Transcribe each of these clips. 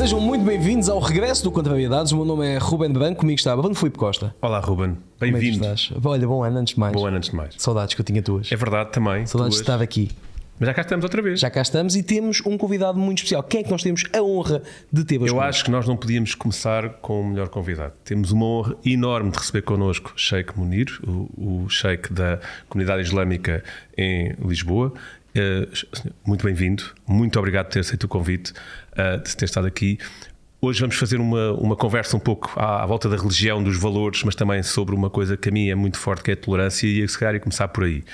Sejam muito bem-vindos ao regresso do Contrariedades. O meu nome é Ruben Branco, comigo está Bruno Filipe Costa. Olá, Ruben. É Bem-vindo. estás? Olha, bom ano antes de mais. Bom ano antes de mais. Saudades que eu tinha tuas. É verdade também. Saudades de estar aqui. Mas já cá estamos outra vez. Já cá estamos e temos um convidado muito especial. Quem é que nós temos a honra de ter hoje? Eu acho que nós não podíamos começar com o melhor convidado. Temos uma honra enorme de receber connosco Sheikh Munir, o, o Sheikh da comunidade islâmica em Lisboa. Eh, muito bem-vindo, muito obrigado por ter aceito o convite, eh, de ter estado aqui. Hoje vamos fazer uma, uma conversa um pouco à, à volta da religião, dos valores, mas também sobre uma coisa que a mim é muito forte, que é a tolerância, e se calhar ia começar por aí.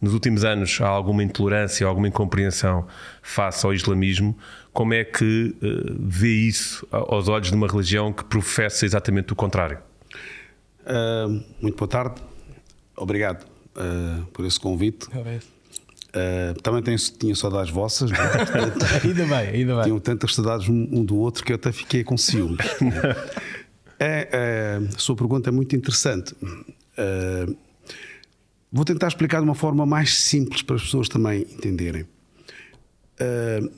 Nos últimos anos há alguma intolerância, alguma incompreensão face ao islamismo. Como é que eh, vê isso aos olhos de uma religião que professa exatamente o contrário? Ah, muito boa tarde, obrigado ah, por esse convite. Ah, também tenho, tinha saudades vossas, é? Portanto, Ainda bem, ainda bem. tinham tantas saudades um um do outro que eu até fiquei com ciúmes. É, é, a sua pergunta é muito interessante. Ah, vou tentar explicar de uma forma mais simples para as pessoas também entenderem. Ah,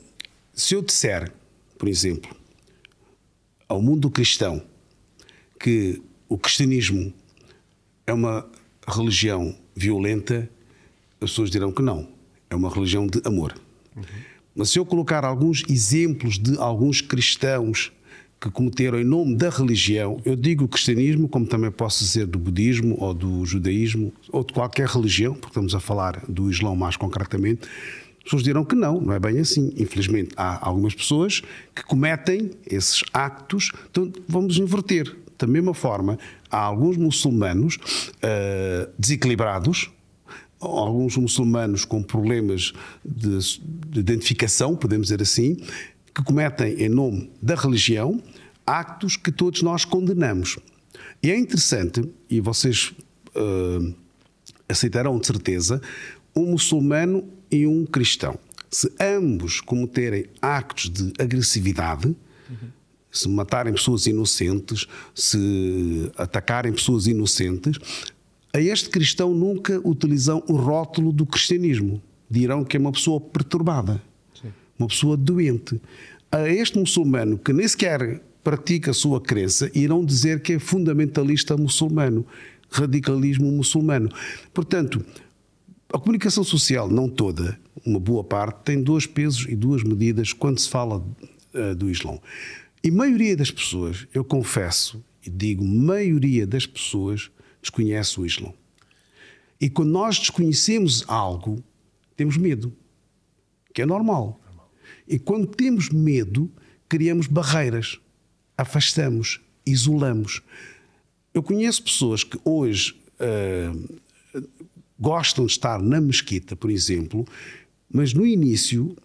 se eu disser, por exemplo, ao mundo cristão que o cristianismo é uma religião violenta, as pessoas dirão que não. É uma religião de amor. Mas se eu colocar alguns exemplos de alguns cristãos que cometeram em nome da religião, eu digo cristianismo, como também posso dizer do budismo ou do judaísmo ou de qualquer religião, porque estamos a falar do Islão mais concretamente, as pessoas dirão que não, não é bem assim. Infelizmente, há algumas pessoas que cometem esses actos, então vamos inverter. Da mesma forma, há alguns muçulmanos ah, desequilibrados, alguns muçulmanos com problemas de, de identificação, podemos dizer assim, que cometem em nome da religião actos que todos nós condenamos. E é interessante, e vocês ah, aceitarão de certeza, um muçulmano e um cristão. Se ambos cometerem actos de agressividade, se matarem pessoas inocentes, se atacarem pessoas inocentes, a este cristão nunca utilizam o rótulo do cristianismo. Dirão que é uma pessoa perturbada, uma pessoa doente. A este muçulmano que nem sequer pratica a sua crença, irão dizer que é fundamentalista muçulmano, radicalismo muçulmano. Portanto, a comunicação social, não toda, uma boa parte, tem dois pesos e duas medidas quando se fala eh, do Islão. E a maioria das pessoas, eu confesso e digo, maioria das pessoas desconhece o Islão. E quando nós desconhecemos algo, temos medo, que é normal. E quando temos medo, criamos barreiras, afastamos, isolamos. Eu conheço pessoas que hoje ah, gostam de estar na mesquita, por exemplo, mas no início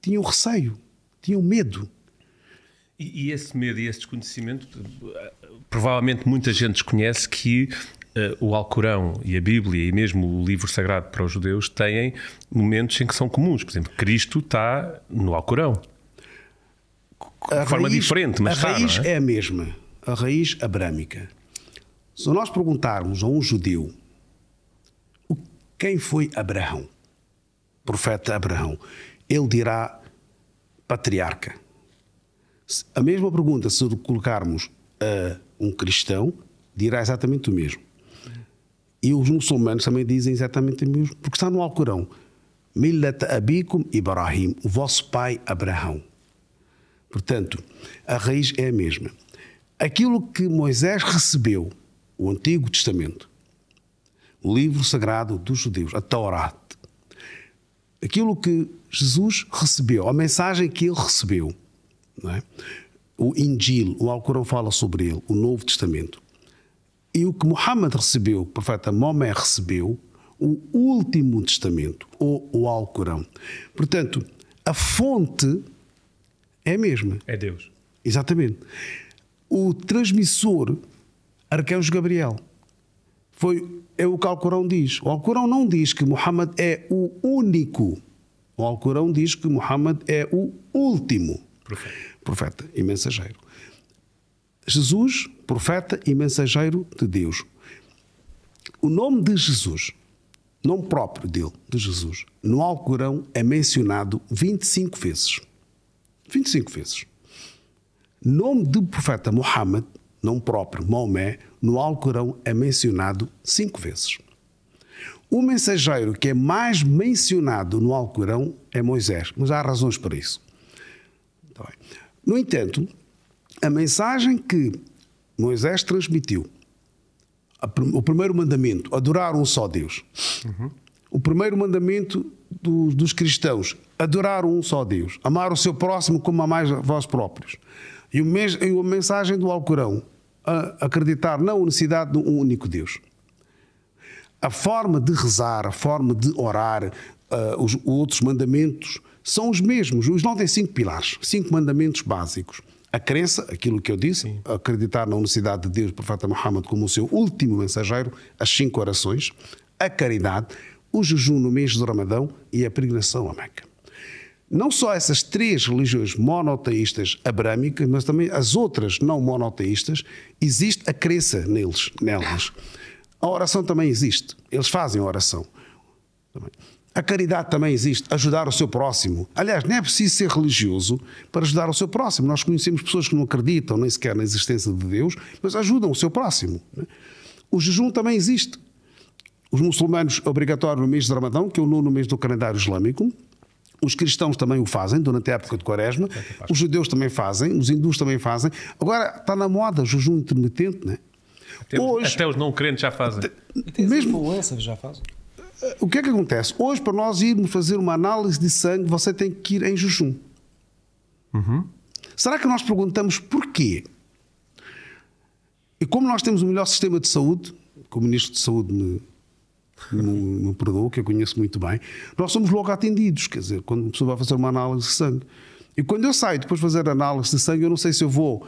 tinham receio, tinham medo. E, esse medo e esse desconhecimento, eh, provavelmente muita gente desconhece que o Alcorão e a Bíblia e mesmo o livro sagrado para os judeus têm momentos em que são comuns. Por exemplo, Cristo está no Alcorão. A De forma raiz- diferente, mas a está, raiz é? é a mesma, a raiz abrâmica. Se nós perguntarmos a um judeu quem foi Abraão, profeta Abraão, ele dirá patriarca. A mesma pergunta, se colocarmos a um cristão, dirá exatamente o mesmo. E os muçulmanos também dizem exatamente o mesmo, porque está no Alcorão. Millat abikum Ibrahim, o vosso pai Abraão. Portanto, a raiz é a mesma. Aquilo que Moisés recebeu, o Antigo Testamento, o livro sagrado dos judeus, a Torá, aquilo que Jesus recebeu, a mensagem que ele recebeu, é? o Injil, o Alcorão fala sobre ele, o Novo Testamento. E o que Muhammad recebeu, o profeta Maomé recebeu, o último testamento, ou o Alcorão. Portanto, a fonte é a mesma. É Deus. Exatamente. O transmissor, Arcanjo Gabriel, foi, é o que o Alcorão diz. O Alcorão não diz que Muhammad é o único. O Alcorão diz que Muhammad é o último Profeta. profeta e mensageiro. Jesus, profeta e mensageiro de Deus. O nome de Jesus, nome próprio dele, de Jesus, no Alcorão é mencionado 25 vezes. 25 vezes. Nome do profeta Muhammad, nome próprio, Maomé, no Alcorão é mencionado cinco vezes. O mensageiro que é mais mencionado no Alcorão é Moisés, mas há razões para isso. Tá no entanto, a mensagem que Moisés transmitiu, o primeiro mandamento, adorar um só Deus. Uhum. O primeiro mandamento dos, dos cristãos, adorar um só Deus, amar o seu próximo como amais vós próprios. E, o, a mensagem do Alcorão, acreditar na unicidade de um único Deus. A forma de rezar, a forma de orar, uh, os outros mandamentos são os mesmos. O Islão tem cinco pilares, cinco mandamentos básicos. A crença, aquilo que eu disse, Sim. acreditar na unicidade de Deus, o profeta Muhammad, como o seu último mensageiro, as cinco orações, a caridade, o jejum no mês do Ramadão e a peregrinação a Meca. Não só essas três religiões monoteístas abrâmicas, mas também as outras não monoteístas, existe a crença neles, nelas. A oração também existe. Eles fazem a oração. A caridade também existe, ajudar o seu próximo. Aliás, não é preciso ser religioso para ajudar o seu próximo. Nós conhecemos pessoas que não acreditam nem sequer na existência de Deus, mas ajudam o seu próximo. O jejum também existe. Os muçulmanos, obrigatório no mês de Ramadão, que é o nono mês do calendário islâmico, os cristãos também o fazem durante a época de Quaresma, os judeus também fazem, os hindus também fazem. Agora está na moda o jejum intermitente, né? Hoje, até os não crentes já fazem. Até mesmo já fazem. O que é que acontece? Hoje, para nós irmos fazer uma análise de sangue, você tem que ir em jejum. Uhum. Será que nós perguntamos porquê? E como nós temos o melhor sistema de saúde, que o Ministro de Saúde me, me, me perdoa, que eu conheço muito bem, nós somos logo atendidos. Quer dizer, quando uma pessoa vai fazer uma análise de sangue. E quando eu saio depois de fazer a análise de sangue, eu não sei se eu vou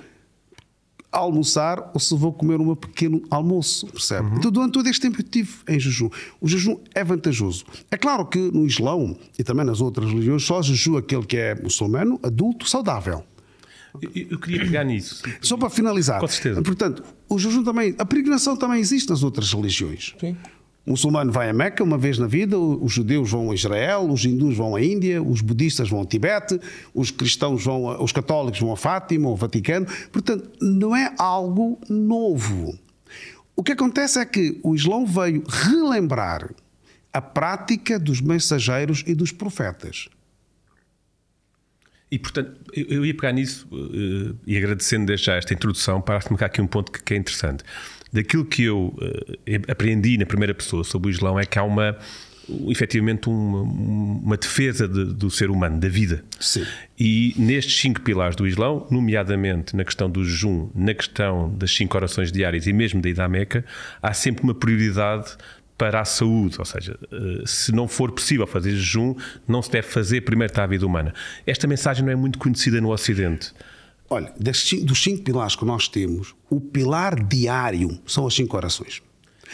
almoçar ou se vou comer um pequeno almoço, percebe? Uhum. Então, durante todo este tempo eu estive em jejum. O jejum é vantajoso. É claro que no Islão e também nas outras religiões só jejua aquele que é muçulmano, adulto, saudável. Eu, eu queria pegar nisso. Só para finalizar. Com certeza. Portanto, o jejum também, a peregrinação também existe nas outras religiões. Sim. O muçulmano vai a Meca uma vez na vida, os judeus vão a Israel, os hindus vão à Índia, os budistas vão ao Tibete, os cristãos vão, a, os católicos vão a Fátima, ao Vaticano. Portanto, não é algo novo. O que acontece é que o Islão veio relembrar a prática dos mensageiros e dos profetas. E, portanto, eu ia pegar nisso eh, e agradecendo já esta introdução, para marcar aqui um ponto que é interessante daquilo que eu uh, aprendi na primeira pessoa sobre o Islão é que há uma efetivamente uma, uma defesa de, do ser humano, da vida. Sim. E nestes cinco pilares do Islão, nomeadamente na questão do jejum, na questão das cinco orações diárias e mesmo da ida à Meca, há sempre uma prioridade para a saúde, ou seja, eh, se não for possível fazer jejum, não se deve fazer primeiro está a vida humana. Esta mensagem não é muito conhecida no Ocidente. Olha, dos cinco pilares que nós temos, o pilar diário são as cinco orações.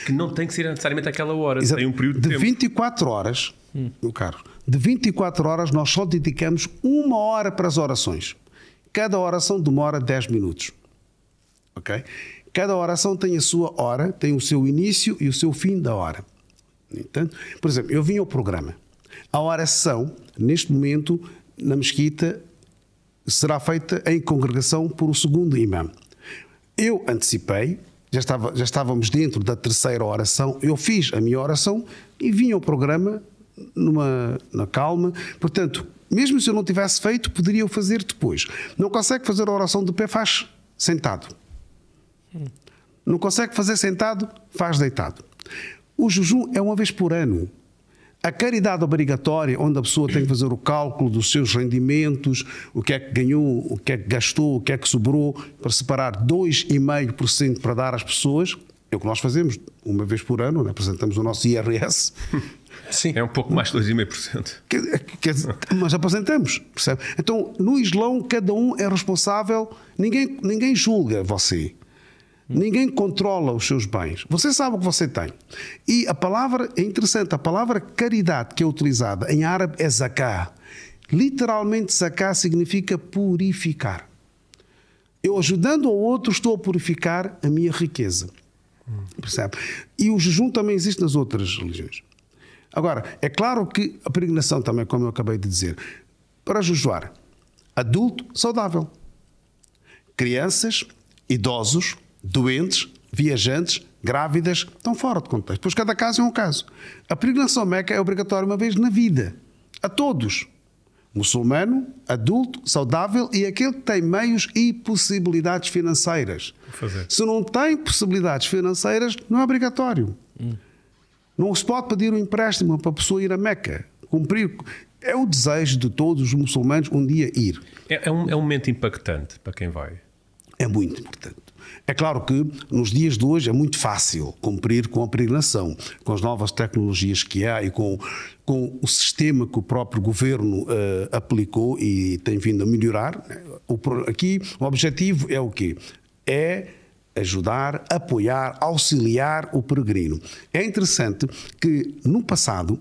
Que não tem que ser necessariamente aquela hora, Exato. tem um período de, de tempo. 24 horas, hum. meu caro, de 24 horas nós só dedicamos uma hora para as orações. Cada oração demora 10 minutos. Ok? Cada oração tem a sua hora, tem o seu início e o seu fim da hora. Entanto, por exemplo, eu vim ao programa. A oração, neste momento, na mesquita, será feita em congregação por o segundo imã. Eu antecipei, já, estava, já estávamos dentro da terceira oração, eu fiz a minha oração e vim ao programa numa na calma. Portanto, mesmo se eu não tivesse feito, poderia eu fazer depois. Não consegue fazer a oração de pé, faz sentado. Não consegue fazer sentado, faz deitado. O jejum é uma vez por ano. A caridade obrigatória, onde a pessoa tem que fazer o cálculo dos seus rendimentos, o que é que ganhou, o que é que gastou, o que é que sobrou, para separar 2,5% para dar às pessoas, é o que nós fazemos uma vez por ano, né? apresentamos o nosso IRS. Sim. É um pouco mais de 2,5%. mas apresentamos, percebe? Então, no Islão, cada um é responsável, ninguém, ninguém julga você. Ninguém controla os seus bens. Você sabe o que você tem. E a palavra é interessante, a palavra caridade que é utilizada em árabe é zakah. Literalmente, zakah significa purificar. Eu ajudando ao outro estou a purificar a minha riqueza. Percebe? E o jejum também existe nas outras religiões. Agora, é claro que a peregrinação também, como eu acabei de dizer, para jejuar, adulto, saudável. crianças, idosos, doentes, viajantes, grávidas, estão fora de contexto. Pois cada caso é um caso. A peregrinação Meca é obrigatória uma vez na vida. A todos. Muçulmano, adulto, saudável e aquele que tem meios e possibilidades financeiras. Se não tem possibilidades financeiras, não é obrigatório. Não se pode pedir um empréstimo para a pessoa ir a Meca. Cumprir. É o desejo de todos os muçulmanos um dia ir. É, é um, é um momento impactante para quem vai. É muito importante. É claro que nos dias de hoje é muito fácil cumprir com a peregrinação, com as novas tecnologias que há e com, com o sistema que o próprio governo eh, aplicou e tem vindo a melhorar. O pro- aqui o objetivo é o quê? É ajudar, apoiar, auxiliar o peregrino. É interessante que no passado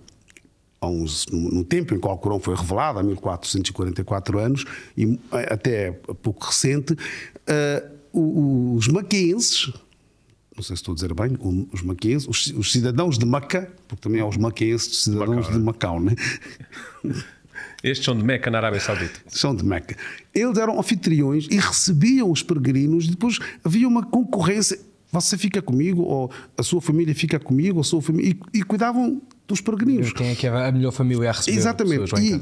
uns, no, tempo em que o Alcorão foi revelado, há 1444 anos, e eh, até pouco recente, o- o- os maquenses, não sei se estou a dizer bem, o- os maquenses, os, os cidadãos de Meca, porque também há os maquenses, cidadãos Macau, de é. Macau, né? Estes são de Meca, na Arábia Saudita. são de Meca. Eles eram anfitriões e recebiam os peregrinos, e depois havia uma concorrência. Você fica comigo, ou a sua família fica comigo, ou a sua família. E, e cuidavam dos peregrinos. Quem é que é a melhor família a receber? Exatamente. E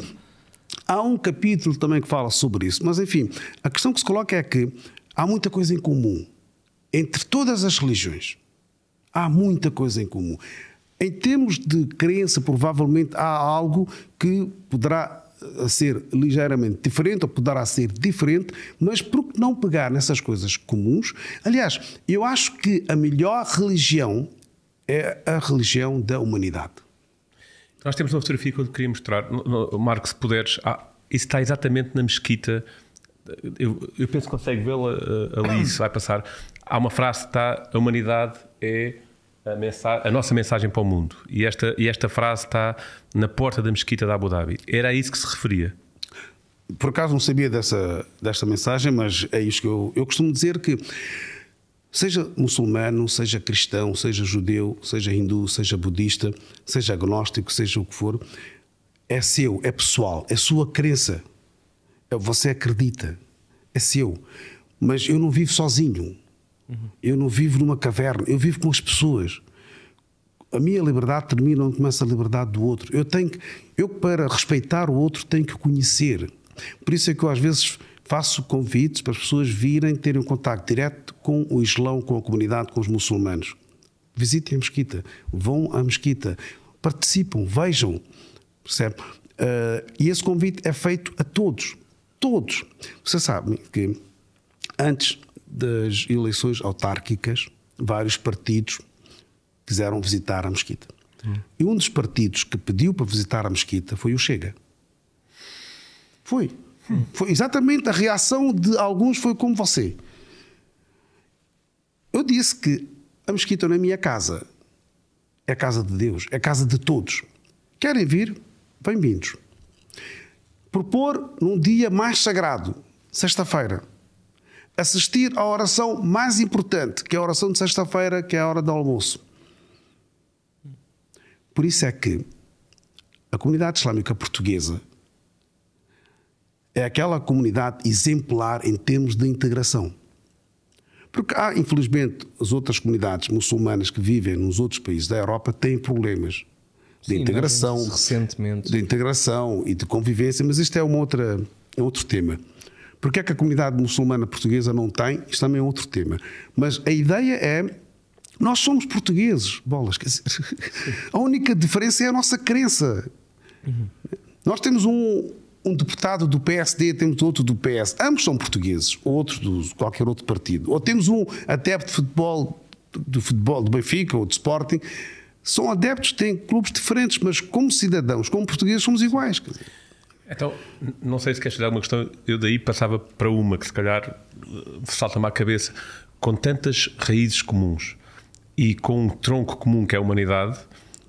há um capítulo também que fala sobre isso. Mas, enfim, a questão que se coloca é que há muita coisa em comum entre todas as religiões. Há muita coisa em comum. Em termos de crença, provavelmente há algo que poderá eh, ser ligeiramente diferente ou poderá ser diferente, mas por que não pegar nessas coisas comuns? Aliás, eu acho que a melhor religião é a religião da humanidade. Nós temos uma fotografia que eu queria mostrar. Marco, se puderes. Ah, isso está exatamente na mesquita. Eu, eu penso que consegue vê-la ah, ali, se vai passar. Há uma frase que está: a humanidade é a, a nossa mensagem para o mundo. E esta, e esta frase está na porta da mesquita de Abu Dhabi. Era a isso que se referia. Por acaso não sabia dessa, desta mensagem, mas é isto que eu, eu costumo dizer que seja muçulmano, seja cristão, seja judeu, seja hindu, seja budista, seja agnóstico, seja o que for, é seu, é pessoal, é sua crença. Você acredita, é seu. Mas eu não vivo sozinho. Eu não vivo numa caverna, eu vivo com as pessoas. A minha liberdade termina onde começa a liberdade do outro. Eu tenho que, eu para respeitar o outro tenho que conhecer. Por isso é que eu às vezes faço convites para as pessoas virem terem um contacto direto com o Islão, com a comunidade, com os muçulmanos. Visitem a mesquita, vão à mesquita, participam, vejam, percebe? Ah, e esse convite é feito a todos, todos. Você sabe que antes das eleições autárquicas, vários partidos quiseram visitar a mesquita. E um dos partidos que pediu para visitar a mesquita foi o Chega. Foi. Foi exatamente a reação de alguns foi como você. Eu disse que a mesquita não é minha casa. É a casa de Deus, é a casa de todos. Querem vir? Bem-vindos. Propor num dia mais sagrado, sexta-feira, assistir à oração mais importante, que é a oração de sexta-feira, que é a hora do almoço. Por isso é que a comunidade islâmica portuguesa é aquela comunidade exemplar em termos de integração. Porque há, infelizmente, as outras comunidades muçulmanas que vivem nos outros países da Europa têm problemas de Sim, integração, recentemente. de integração e de convivência, mas isto é uma outra, outro tema. Porque é que a comunidade muçulmana portuguesa não tem? Isto também é outro tema. Mas a ideia é. Nós somos portugueses, bolas. Quer dizer, a única diferença é a nossa crença. Nós temos um, um deputado do PSD, temos outro do PS. Ambos são portugueses, ou outros de qualquer outro partido. Ou temos um adepto de futebol, do futebol do Benfica ou de Sporting. São adeptos, têm clubes diferentes, mas como cidadãos, como portugueses, somos iguais. Então, não sei se queres tirar uma questão, eu daí passava para uma que se calhar eh, salta-me à cabeça. Com tantas raízes comuns e com um tronco comum que é a humanidade,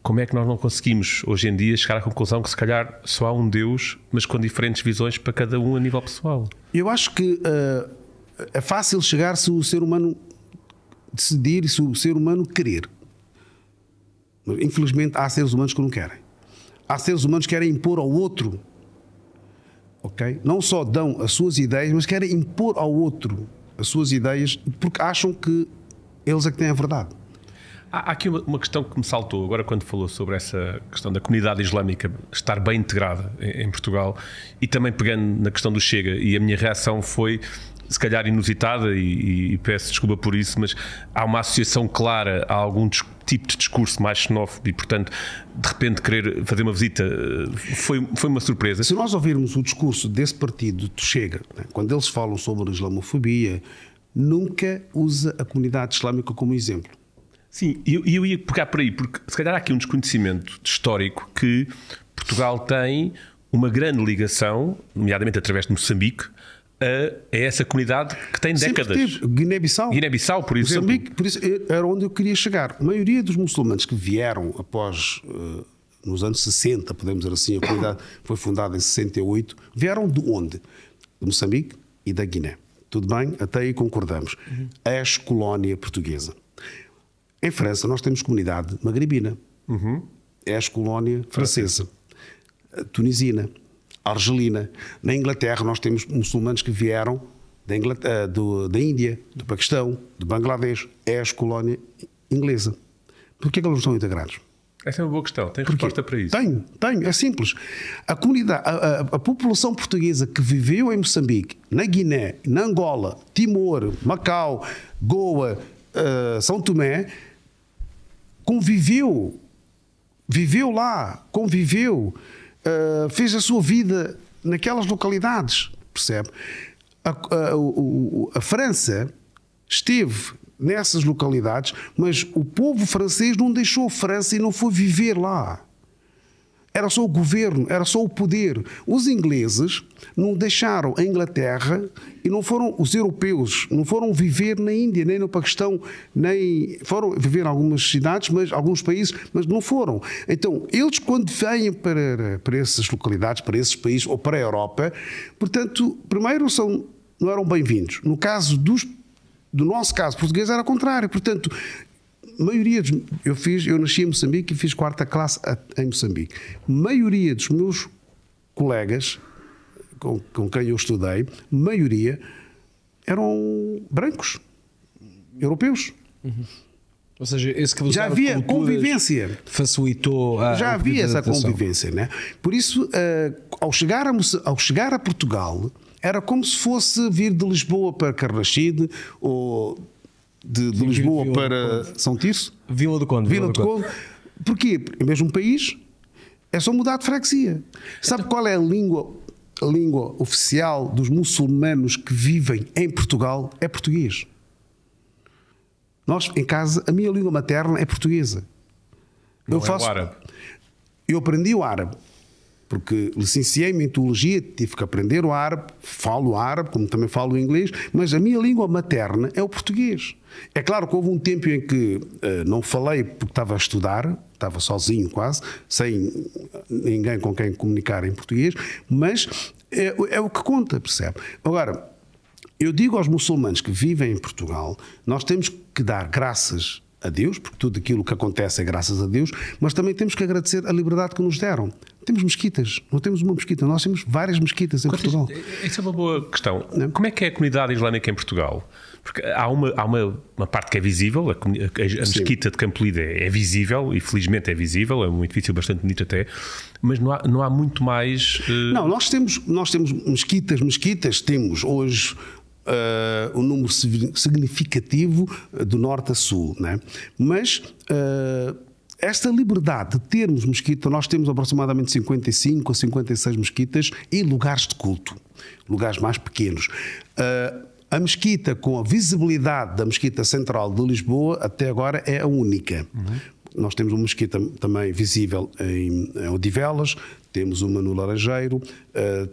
como é que nós não conseguimos hoje em dia chegar à conclusão que se calhar só há um Deus, mas com diferentes visões para cada um a nível pessoal? Eu acho que ah, é fácil chegar se o ser humano decidir e se o ser humano querer. Infelizmente, há seres humanos que não querem. Há seres humanos que querem impor ao outro. Ok? Não só dão as suas ideias, mas querem impor ao outro. as suas ideias porque acham que eles é que têm a verdade. Há aqui uma, uma, questão que me saltou agora quando falou sobre essa questão da comunidade islâmica estar bem integrada em, em, Portugal e também pegando na questão do Chega. E a minha reação foi, se calhar, inusitada, e, e peço desculpa por isso, mas há uma associação clara a algum tipo de discurso mais xenófobo e, portanto, de repente querer fazer uma visita foi, foi uma surpresa. Se nós ouvirmos o discurso desse partido do Chega, né, quando eles falam sobre a islamofobia, nunca usa a comunidade islâmica como exemplo Sim, e eu, eu ia pegar por aí, porque se calhar há aqui um desconhecimento histórico que Portugal tem uma grande ligação, nomeadamente através de Moçambique, a, a essa comunidade que tem décadas. Guiné-Bissau. Guiné-Bissau, por exemplo. Moçambique, por isso era onde eu queria chegar. A maioria dos muçulmanos que vieram após. Uh, nos anos 60, podemos dizer assim, a comunidade foi fundada em 68, vieram de onde? De Moçambique e da Guiné. Tudo bem? Até aí concordamos. Uhum. Ex-colónia portuguesa. Em França, nós temos comunidade magribina, uhum. é a colónia francesa, tunisina, argelina. Na Inglaterra, nós temos muçulmanos que vieram da, Inglaterra, do, da Índia, do Paquistão, do Bangladesh, é a colónia inglesa. Por que, é que eles não estão integrados? Essa é uma boa questão. Tem resposta para isso? Tenho, tenho. É simples. A comunidade, a, a, a, população portuguesa que viveu em Moçambique, na Guiné, na Angola, Timor, Macau, Goa, uh, São Tomé, conviveu, viveu lá, conviveu, uh, fez a sua vida naquelas localidades, percebe? A, a, a França esteve nessas localidades, mas o povo francês não deixou a França e não foi viver lá. Era só o governo, era só o poder. Os ingleses não deixaram a Inglaterra e não foram os europeus, não foram viver na Índia, nem no Paquistão, nem foram viver em algumas cidades, mas alguns países, mas não foram. Então, eles quando vêm para, para essas localidades, para esses países ou para a Europa, portanto, primeiro são não eram bem-vindos. No caso dos do nosso caso português era o contrário. Portanto, maioria dos, eu fiz, eu nasci em Moçambique e fiz quarta classe em Moçambique. Maioria dos meus colegas com, com quem eu estudei, maioria eram brancos, europeus. Uhum. Ou seja, esse que já havia convivência. Facilitou a Já havia essa convivência, né? Por isso, uh, ao, chegar a, ao chegar a Portugal, era como se fosse vir de Lisboa para Carrachide ou de, de Lisboa Vila para São Tirso? Vila do Conde. Vila, Vila do Conde. Conde. Porquê? Em mesmo país, é só mudar de freguesia. Sabe qual é a língua, a língua oficial dos muçulmanos que vivem em Portugal? É português. Nós, em casa, a minha língua materna é portuguesa. Não eu é faço. O árabe. Eu aprendi o árabe porque licenciei-me em teologia, tive que aprender o árabe, falo árabe, como também falo inglês, mas a minha língua materna é o português. É claro que houve um tempo em que uh, não falei porque estava a estudar, estava sozinho quase, sem ninguém com quem comunicar em português, mas é, é o que conta, percebe? Agora, eu digo aos muçulmanos que vivem em Portugal, nós temos que dar graças a Deus, porque tudo aquilo que acontece é graças a Deus, mas também temos que agradecer a liberdade que nos deram. Temos mesquitas, não temos uma mesquita, nós temos várias mesquitas em Quanto Portugal. Essa é uma boa questão. Não? Como é que é a comunidade islâmica em Portugal? Porque há uma, há uma, uma parte que é visível, a, a, a mesquita de Campolide é, é, visível, e felizmente é visível, é um edifício bastante bonito até, mas não há, não há muito mais. Uh... Não, nós temos, nós temos mesquitas, mesquitas, temos hoje uh, um número significativo do norte a sul, né? mas. Uh, esta liberdade de termos mesquita, nós temos aproximadamente 55 a 56 mesquitas e lugares de culto, lugares mais pequenos. Uh, a mesquita, com a visibilidade da mesquita central de Lisboa, até agora é a única. Uhum. Nós temos uma mesquita também visível em, em Odivelas, temos uma no Laranjeiro,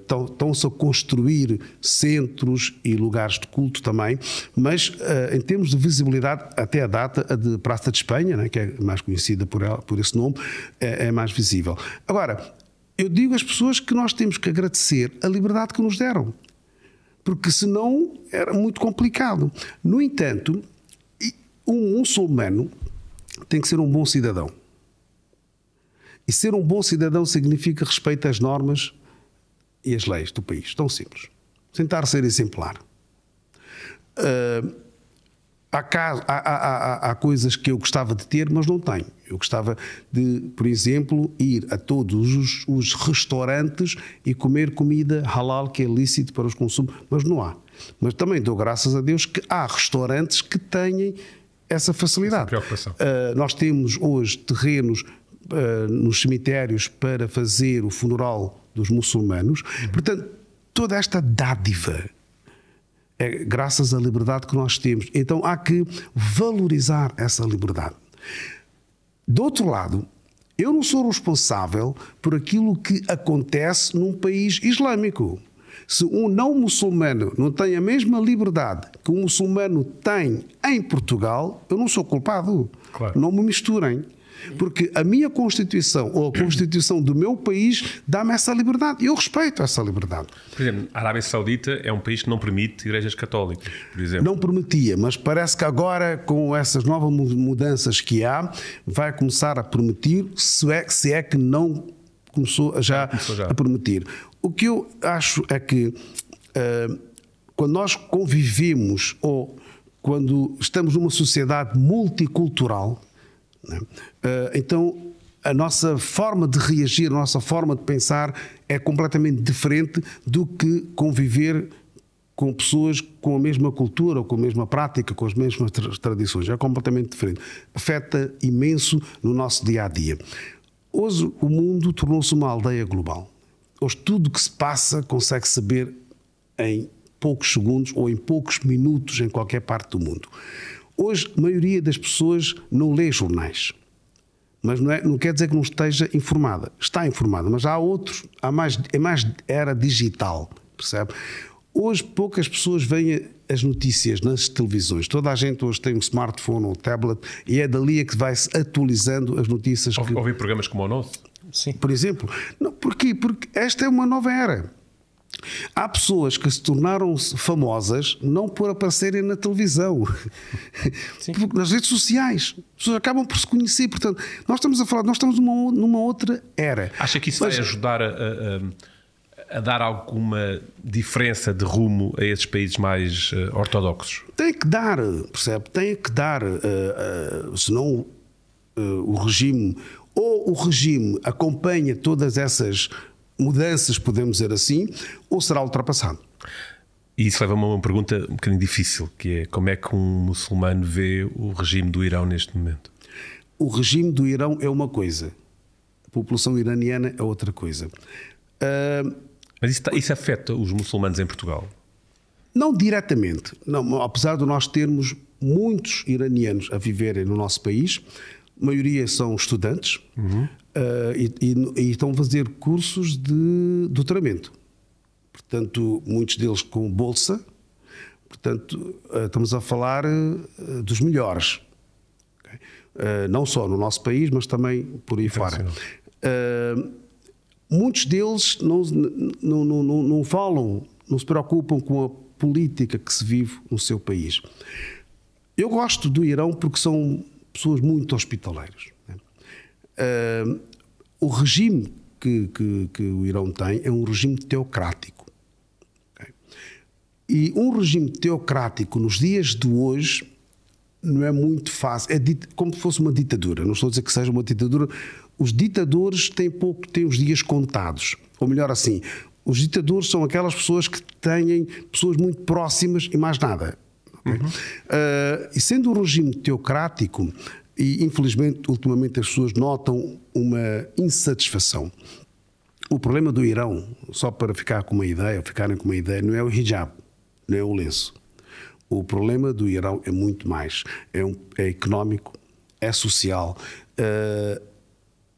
estão-se a construir centros e lugares de culto também, mas uh, em termos de visibilidade, até a data, a de Praça de Espanha, né, que é mais conhecida por, ela, por esse nome, é, é mais visível. Agora, eu digo às pessoas que nós temos que agradecer a liberdade que nos deram porque senão era muito complicado. No entanto, um muçulmano tem que ser um bom cidadão. E ser um bom cidadão significa respeito às normas e às leis do país. Tão simples. Tentar ser exemplar. Uh, há, há, há, há, coisas que eu gostava de ter, mas não tenho. Eu gostava de, por exemplo, ir a todos os, os restaurantes e comer comida halal, que é lícito para os consumos, mas não há. Mas também dou graças a Deus que há restaurantes que têm essa facilidade. Essa uh, nós temos hoje terrenos nos cemitérios para fazer o funeral dos muçulmanos. Portanto, toda esta dádiva é graças à liberdade que nós temos. Então há que valorizar essa liberdade. Do outro lado, eu não sou responsável por aquilo que acontece num país islâmico. Se um não muçulmano não tem a mesma liberdade que um muçulmano tem em Portugal, eu não sou culpado. Claro. Não me misturem. Porque a minha Constituição ou a Constituição do meu país dá-me essa liberdade. E eu respeito essa liberdade. Por exemplo, a Arábia Saudita é um país que não permite igrejas católicas, por exemplo. Não permitia, mas parece que agora, com essas novas mudanças que há, vai começar a permitir, se é, se é que não começou já, começou já. a permitir. O que eu acho é que uh, quando nós convivemos ou quando estamos numa sociedade multicultural, né? Uh, então, a nossa forma de reagir, a nossa forma de pensar é completamente diferente do que conviver com pessoas com a mesma cultura, ou com a mesma prática, com as mesmas tradições. É completamente diferente. Afeta imenso no nosso dia a dia. Hoje o mundo tornou-se uma aldeia global. Hoje tudo o que se passa consegue saber em poucos segundos ou em poucos minutos em qualquer parte do mundo. Hoje, a maioria das pessoas não lê jornais. Mas não, é, não quer dizer que não esteja informada. Está informada, mas há outros, há mais, é mais era digital, percebe? Hoje poucas pessoas veem as notícias nas televisões. Toda a gente hoje tem um smartphone ou tablet e é dali que vai-se atualizando as notícias. Ouvi, que... Ouvir programas como o nosso? Sim. Por exemplo. Não, porquê? Porque esta é uma nova era. Há pessoas que se tornaram famosas não por aparecerem na televisão, nas redes sociais. As pessoas acabam por se conhecer. Portanto, nós estamos a falar, nós estamos numa, numa outra era. Acha que isso Mas, vai ajudar a, a, a, dar alguma diferença de rumo a esses países mais uh, ortodoxos? Tem que dar, percebe? Tem que dar, uh, uh, senão o regime ou o regime acompanha todas essas mudanças, podemos dizer assim, ou será ultrapassado? E isso leva-me a uma pergunta um bocadinho difícil, que é como é que um muçulmano vê o regime do Irão neste momento? O regime do Irão é uma coisa, a população iraniana é outra coisa. Uh, Mas isso, isso, afeta os muçulmanos em Portugal? Não diretamente, não, apesar de nós termos muitos iranianos a viverem no nosso país, a maioria são estudantes, uhum. Uh, e, e, e, estão a fazer cursos de doutoramento. Portanto, muitos deles com bolsa. Portanto, uh, estamos a falar uh, dos melhores. Okay? não só no nosso país, mas também por aí fora. muitos deles não, não, não, não, não falam, não se preocupam com a política que se vive no seu país. Eu gosto do Irão porque são pessoas muito hospitaleiras. Uh, o regime que, que, que, o Irão tem é um regime teocrático. Okay? E um regime teocrático nos dias de hoje não é muito fácil. É como se fosse uma ditadura. Não estou a dizer que seja uma ditadura. Os ditadores têm pouco, têm os dias contados. Ou melhor assim, os ditadores são aquelas pessoas que têm pessoas muito próximas e mais nada. Okay? Uhum. Uh, e sendo um regime teocrático, e, infelizmente, ultimamente as pessoas notam uma insatisfação. O problema do Irão, só para ficar com uma ideia, ou ficarem com uma ideia, não é o hijab, não é o lenço. O problema do Irão é muito mais. É, um, é económico, é social. Uh,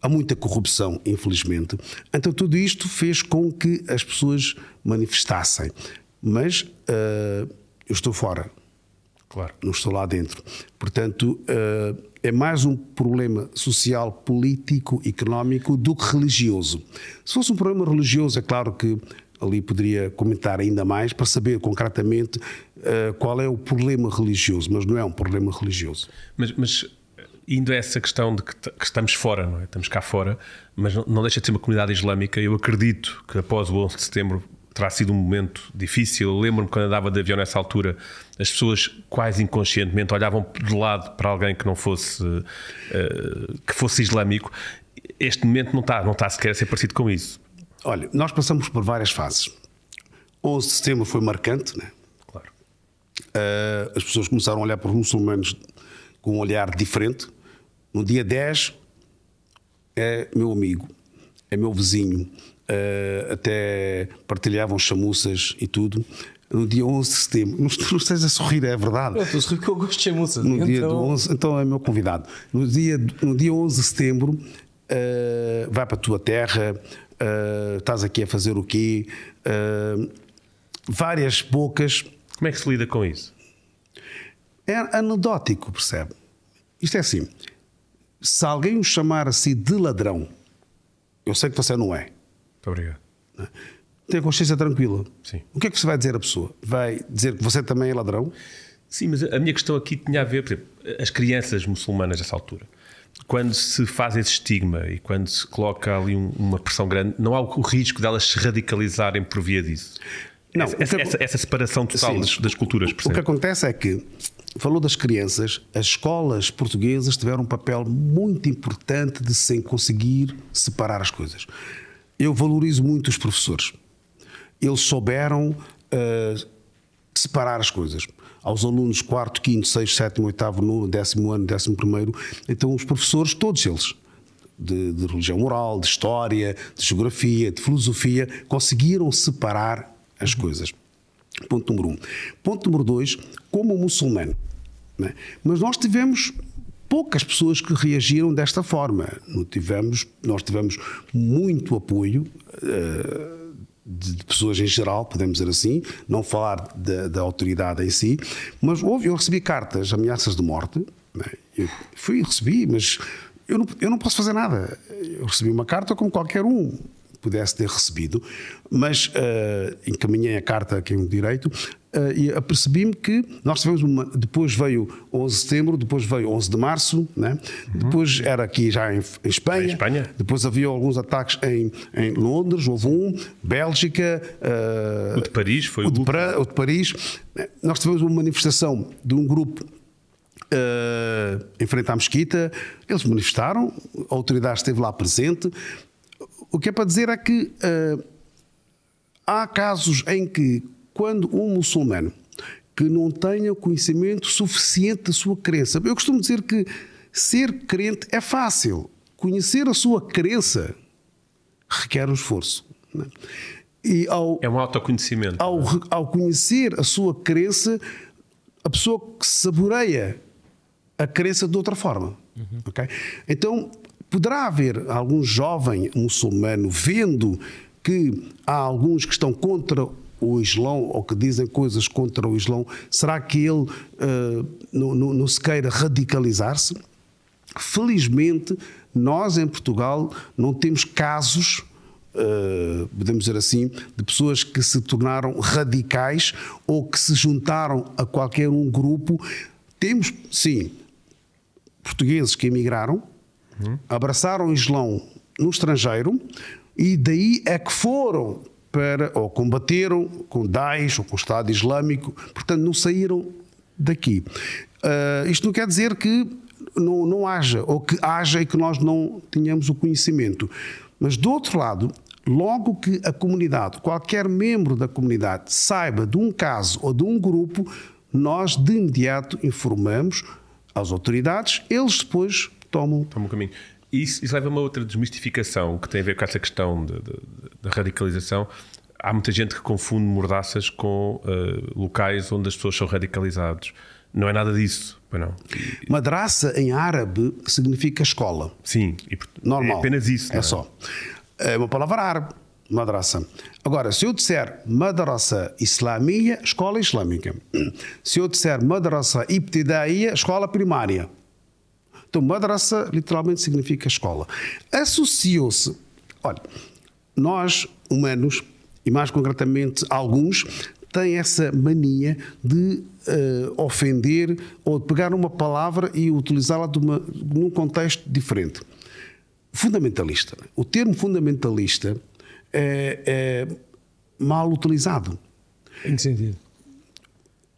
há muita corrupção, infelizmente. Então, tudo isto fez com que as pessoas manifestassem. Mas uh, eu estou fora. Claro. Não estou lá dentro. Portanto. Uh, é mais um problema social, político, económico do que religioso. Se fosse um problema religioso, é claro que ali poderia comentar ainda mais para saber concretamente uh, qual é o problema religioso, mas não é um problema religioso. Mas, mas indo a essa questão de que, que, estamos fora, não é? Estamos cá fora, mas não, não deixa de ser uma comunidade islâmica. Eu acredito que após o 11 de setembro terá sido um momento difícil. Lembro-me quando andava de avião nessa altura, as pessoas quase inconscientemente olhavam de lado para alguém que não fosse uh, que fosse islâmico. Este momento não está, não está sequer a ser parecido com isso. Olha, nós passamos por várias fases. 11 de setembro foi marcante, né? Claro. Uh, as pessoas começaram a olhar para os muçulmanos com um olhar diferente. No dia 10, é meu amigo, é meu vizinho, uh, até partilhavam chamuças e tudo. No dia 11 de setembro, não, não estejas a sorrir, é verdade. Eu estou a sorrir porque eu gosto de chamuças. No então... dia do 11, então é meu convidado. No dia, no dia 11 de setembro, uh, vai para a tua terra, uh, estás aqui a fazer o quê? várias bocas. Como é que se lida com isso? É anedótico, percebe? Isto é assim: se alguém o chamar assim de ladrão, eu sei que você não é. Muito obrigado. Tem a consciência tranquila. Sim. O que é que você vai dizer à pessoa? Vai dizer que você também é ladrão? Sim, mas a minha questão aqui tinha a ver, por exemplo, as crianças muçulmanas nessa altura. Quando se faz esse estigma e quando se coloca ali uma pressão grande, não há o risco delas se radicalizarem por via disso? Não, essa, que, essa, essa, separação total sim, das, das, culturas. O, o que acontece é que falou das crianças, as escolas portuguesas tiveram um papel muito importante de sem conseguir separar as coisas. Eu valorizo muito os professores. Eles souberam uh, separar as coisas. Aos alunos quarto, quinto, sexto, sétimo, oitavo, nono, décimo ano, décimo primeiro, então os professores, todos eles, de, de religião moral, de história, de geografia, de filosofia, conseguiram separar as coisas. Ponto número um. Ponto número dois, como muçulmano. Né? Mas nós tivemos poucas pessoas que reagiram desta forma. Não tivemos, nós tivemos muito apoio uh, de, pessoas em geral, podemos dizer assim, não falar da, da autoridade em si, mas houve, eu recebi cartas, ameaças de morte. Né? Eu fui recebi, mas eu não, eu não posso fazer nada. Eu recebi uma carta como qualquer um pudesse ter recebido, mas uh, encaminhei a carta a quem direito e apercebi-me que nós tivemos uma. Depois veio 11 de setembro, depois veio 11 de março, né? Uhum. depois era aqui já em, em, Espanha, em, Espanha, depois havia alguns ataques em, em Londres, houve um, Bélgica. Uh, o de Paris foi o, de, pra, o de Paris. Nós tivemos uma manifestação de um grupo Uh, em frente à mesquita, eles manifestaram, a autoridade esteve lá presente, o que é para dizer é que uh, há casos em que, quando um muçulmano que não tenha conhecimento suficiente da sua crença, eu costumo dizer que ser crente é fácil, conhecer a sua crença requer um esforço. Né? E ao, é um autoconhecimento. Ao, ao conhecer a sua crença, a pessoa saboreia a crença de outra forma. Uhum. Okay? Então, Poderá haver algum jovem muçulmano vendo que há alguns que estão contra o Islão ou que dizem coisas contra o Islão, será que ele uh, não, não, não se queira radicalizar-se? Felizmente, nós em Portugal não temos casos Uh, podemos dizer assim, de pessoas que se tornaram radicais ou que se juntaram a qualquer um grupo. Temos, sim, portugueses que emigraram, uhum. abraçaram o Islão no estrangeiro e daí é que foram para, ou combateram com Daesh ou com o Estado Islâmico, portanto não saíram daqui. Uh, isto não quer dizer que não, não haja, ou que haja e que nós não tenhamos o conhecimento. Mas do outro lado, logo que a comunidade, qualquer membro da comunidade, saiba de um caso ou de um grupo, nós de imediato informamos às autoridades, eles depois tomam. Caminho. Isso, isso leva a uma outra desmistificação que tem a ver com essa questão da radicalização. Há muita gente que confunde mordaças com uh, locais onde as pessoas são radicalizados. Não é nada disso, não. Madraça em árabe significa escola. Sim, e, normal. É apenas isso. É, é só. É uma palavra árabe, madraça. Agora, se eu disser madraça islamia, escola islâmica. Se eu disser madraça ibtidaia, escola primária. Então, madrasa literalmente significa escola. Associou-se. Olha, nós, humanos, e mais concretamente alguns, têm essa mania de uh, ofender ou de pegar uma palavra e utilizá-la num contexto diferente. Fundamentalista. O termo fundamentalista é, é mal utilizado. Em que sentido?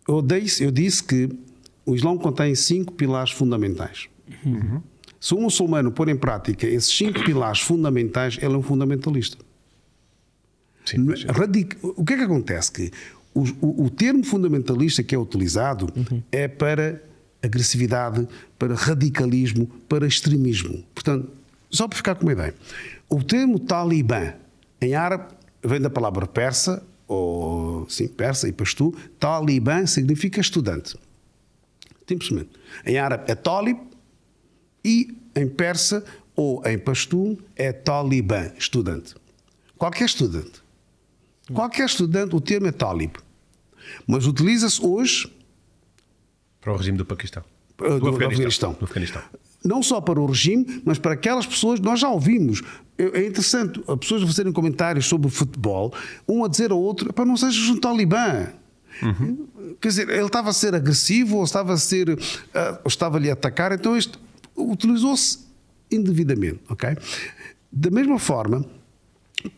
Eu disse, eu disse que o Islão contém cinco pilares fundamentais. Se um muçulmano pôr em prática esses cinco pilares fundamentais, ele é um fundamentalista. Sim, é- radic- O que é que acontece? Que o, o- o termo fundamentalista que é utilizado é para agressividade, para radicalismo, para extremismo. Portanto, só para ficar com uma ideia, o termo talibã em árabe vem da palavra persa, ou sim, persa e pastu. Talibã significa estudante. Simplesmente. Em árabe é talib e em persa ou em pastum é talibã, estudante. Qualquer estudante. Qualquer estudante, o termo é talib. Mas utiliza-se hoje Para o regime do Paquistão. uh, do, do Afeganistão. Do Afeganistão. Não só para o regime, mas para aquelas pessoas, nós já ouvimos. É interessante as pessoas fazerem comentários sobre o futebol, um a dizer ao outro, para não sejas um talibã. Quer dizer, ele estava a ser agressivo ou estava a ser ou estava-lhe a atacar, então isto utilizou-se indevidamente, ok? Da mesma forma,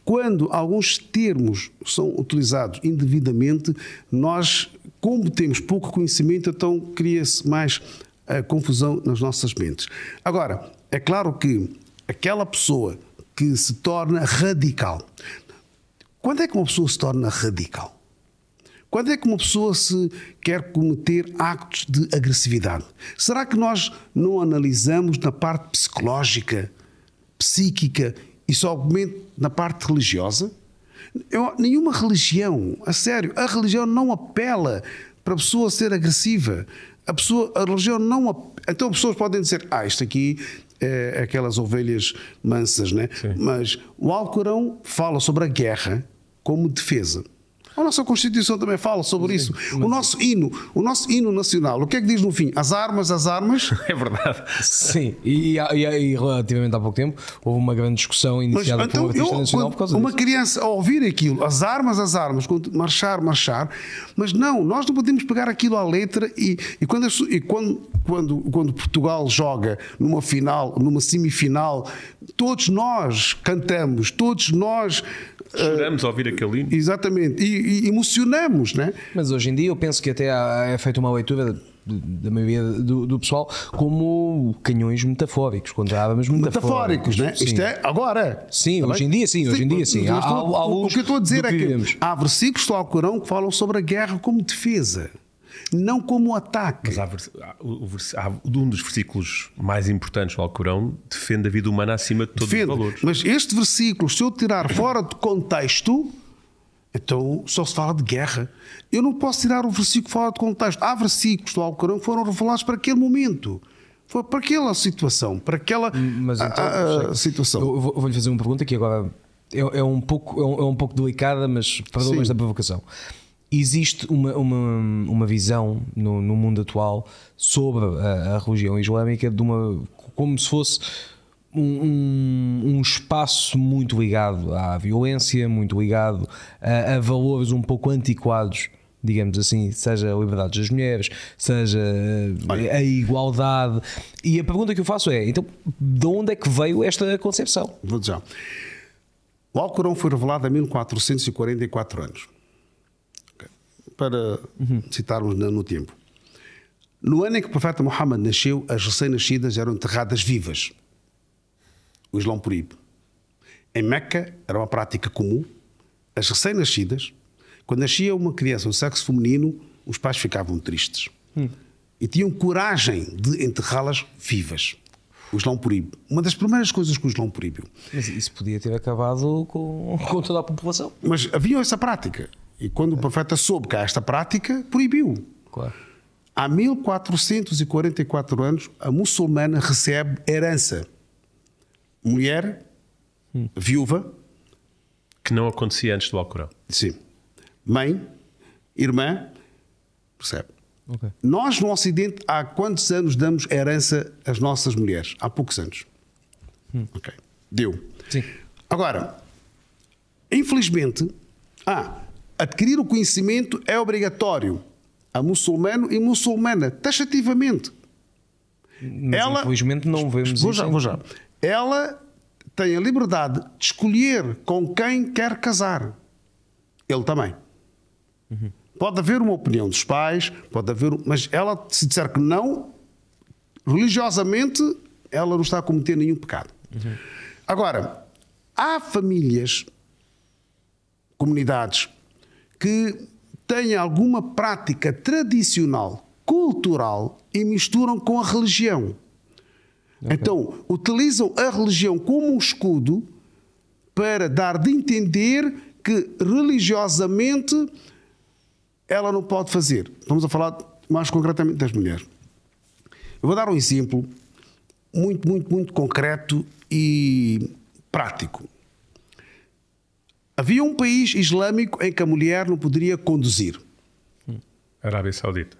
quando alguns termos são utilizados indevidamente, nós, como temos pouco conhecimento, então cria-se mais eh, confusão nas nossas mentes. Agora, é claro que aquela pessoa que se torna radical. Quando é que uma pessoa se torna radical? Quando é que uma pessoa se quer cometer actos de agressividade? Será que nós não analisamos na parte psicológica, psíquica e somente na parte religiosa? Eu- nenhuma religião, a sério, a religião não apela para a pessoa ser agressiva. A, pessoa, a religião não. ap- Então, pessoas podem dizer: Ah, isto aqui é aquelas ovelhas mansas, né? Mas o Alcorão fala sobre a guerra como defesa. A nossa Constituição também fala sobre isso. O nosso hino, o nosso hino nacional, o que é que diz no fim? As armas, as armas. É verdade. Sim, e, e- e relativamente há pouco tempo houve uma grande discussão Mas, iniciada então, pelo Artista eu, Nacional quando por causa uma disso. criança a ouvir aquilo, as armas, as armas, quando marchar, marchar, mas não, nós não podemos pegar aquilo à letra e, e, quando, e quando, quando, quando Portugal joga numa final, numa semifinal, todos nós cantamos, todos nós. Choramos ao ouvir aquele hino. Exatamente, e, e emocionamos, né? Mas hoje em dia eu penso que até é feita uma leitura da maioria do, do pessoal como canhões metafóricos, quando já havemos metafóricos. Metafóricos, né? Sim. Isto é agora. Sim, Tá hoje bem? em dia sim, hoje em dia sim. Há- estou- há- há o luz que eu estou a dizer é que que há versículos do Alcorão que falam sobre a guerra como defesa, não como ataque. Mas há, há- um dos versículos mais importantes do Alcorão defende a vida humana acima de todos Defende. os valores. Mas este versículo, se eu tirar fora de contexto, então só se fala de guerra. Eu não posso tirar o versículo fora de contexto. Há versículos do Alcorão que foram revelados para aquele momento. Foi para aquela situação, para aquela Mas então, ah, sei. situação. Eu vou- vou-lhe fazer uma pergunta que agora é, é um, pouco, é, um, é um pouco delicada, mas perdão Sim. da provocação. Existe uma, uma, uma visão no, no mundo atual sobre a, a religião islâmica de uma, como se fosse um, um, um espaço muito ligado à violência, muito ligado a, a valores um pouco antiquados digamos assim, seja a liberdade das mulheres, seja eh, a igualdade. E a pergunta que eu faço é: então, de onde é que veio esta concepção? Vou dizer. O Alcorão foi revelado há 1444 anos. Para citarmos no, tempo. No ano em que o profeta Muhammad nasceu, as recém-nascidas eram enterradas vivas. O Islão proíbe. Em Meca era uma prática comum. As recém-nascidas, quando nascia uma criança do sexo feminino, os pais ficavam tristes. E tinham coragem de enterrá-las vivas. O Islão proíbe. Uma das primeiras coisas que o Islão proibiu. Mas isso podia ter acabado com, com toda a população. Mas havia essa prática. E quando o profeta soube que há esta prática, proibiu. Claro. Há 1444 anos, a muçulmana recebe herança. Mulher, viúva, Que não acontecia antes do Alcorão. sim. Mãe, irmã, percebe? Ok. Nós no Ocidente, há quantos anos damos herança às nossas mulheres? Há poucos anos. Ok. Deu. Sim. Agora, infelizmente, ah, adquirir o conhecimento é obrigatório a muçulmano e muçulmana, taxativamente. Mas infelizmente não vemos Vou isso. já, vou já. Ela tem a liberdade de escolher com quem quer casar. ele também. Pode haver uma opinião dos pais, pode haver, mas ela, se disser que não, religiosamente, ela não está a cometer nenhum pecado. Agora, há famílias, comunidades, que têm alguma prática tradicional, cultural e misturam com a religião. Então, utilizam a religião como um escudo para dar de entender que religiosamente ela não pode fazer. Estamos a falar mais concretamente das mulheres. Eu vou dar um exemplo muito, muito, muito concreto e prático. Havia um país islâmico em que a mulher não poderia conduzir. Arábia Saudita.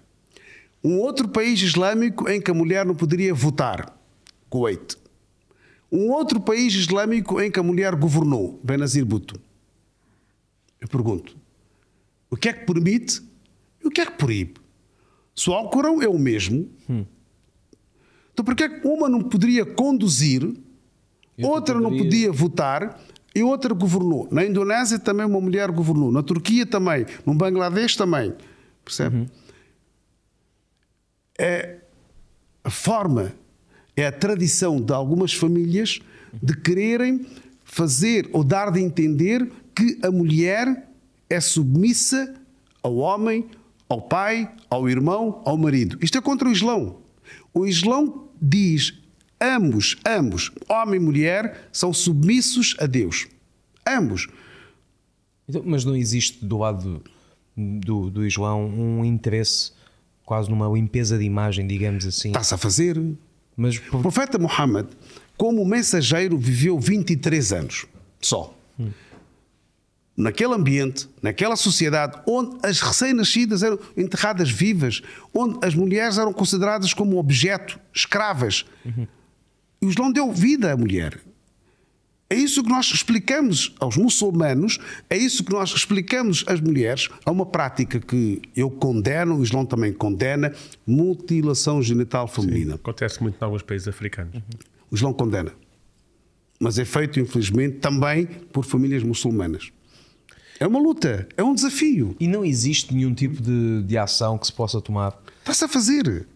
Um outro país islâmico em que a mulher não poderia votar. Kuwait. Um outro país islâmico em que a mulher governou. Benazir Bhutto. Eu pergunto: o que é que permite e o que é que proíbe? Se o Alcorão é o mesmo, então por que é que uma não poderia conduzir, outra não poderia- podia votar e outra governou? Na Indonésia também uma mulher governou, na Turquia também, no Bangladesh também. Percebe? É a forma, é a tradição de algumas famílias de quererem fazer ou dar de entender que a mulher é submissa ao homem, ao pai, ao irmão, ao marido. Isto é contra o Islão. O Islão diz: ambos, ambos, homem e mulher, são submissos a Deus. Ambos. Então, mas não existe do lado do, do Islão um interesse quase numa limpeza de imagem, digamos assim. Está-se a fazer. Mas O profeta Muhammad, como mensageiro, viveu 23 anos só. Naquele ambiente, naquela sociedade onde as recém-nascidas eram enterradas vivas, onde as mulheres eram consideradas como objeto, escravas. E o Islão deu vida à mulher. É isso que nós explicamos aos muçulmanos, é isso que nós explicamos às mulheres. Há uma prática que eu condeno, o Islão também condena, mutilação genital feminina. Acontece muito em alguns países africanos. O Islão condena. Mas é feito, infelizmente, também por famílias muçulmanas. É uma luta, é um desafio. E não existe nenhum tipo de, de ação que se possa tomar. Está-se a fazer.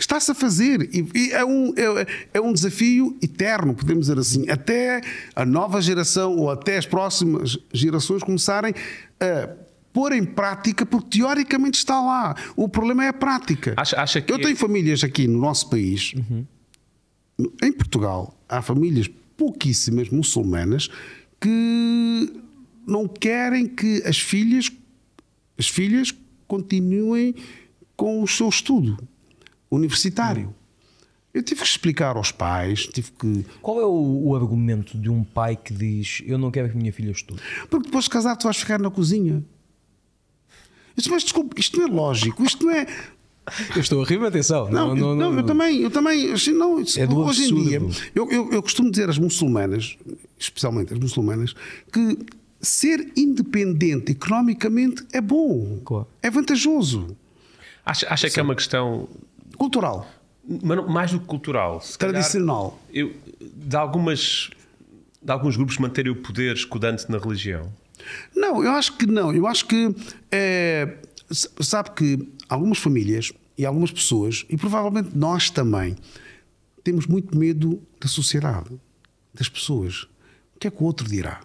Está-se a fazer. E, e é, um, é, é um desafio eterno, podemos dizer assim, até a nova geração ou até as próximas gerações começarem a pôr em prática, porque teoricamente está lá. O problema é a prática. Acha- acha que- Eu tenho famílias aqui no nosso país, em Portugal, há famílias pouquíssimas muçulmanas que não querem que as filhas, as filhas continuem com o seu estudo universitário. Eu tive que explicar aos pais, tive que. Qual é o, o argumento de um pai que diz eu não quero que a minha filha estude? Porque depois de casar tu vais ficar na cozinha. Eu disse, mas desculpe, isto não é lógico, isto não é. Eu estou a rir, mas atenção. Não, eu- não, eu também, eu também, assim, não, isso- É do hoje em dia, absurdo. eu, eu, eu costumo dizer às muçulmanas, especialmente às muçulmanas, que ser independente economicamente é bom, Claro. é vantajoso, Acha, acha que é uma questão, cultural, mas não- mais do que cultural, se calhar, tradicional. eu, de, algumas, de alguns grupos manterem o poder escudante na religião? Não, eu acho que não. Eu acho que é, sabe que algumas famílias e algumas pessoas, e provavelmente nós também, temos muito medo da sociedade, das pessoas. O que é que o outro dirá?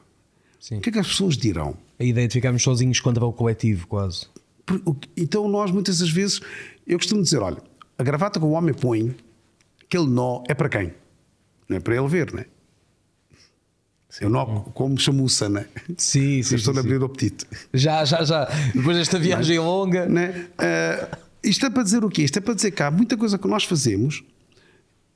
Sim. O que é que as pessoas dirão? A ideia de ficarmos sozinhos contra o coletivo, quase. Então nós muitas das vezes, eu costumo dizer, olha, a gravata que o homem põe, aquele nó é para quem? Não é para ele ver, não é? É o nó como chamuça, não é? Sim, sim. Estou sim, a abrir o apetite. Já, já, já. Depois desta viagem longa. né? Ah, isto é para dizer o quê? Isto é para dizer que há muita coisa que nós fazemos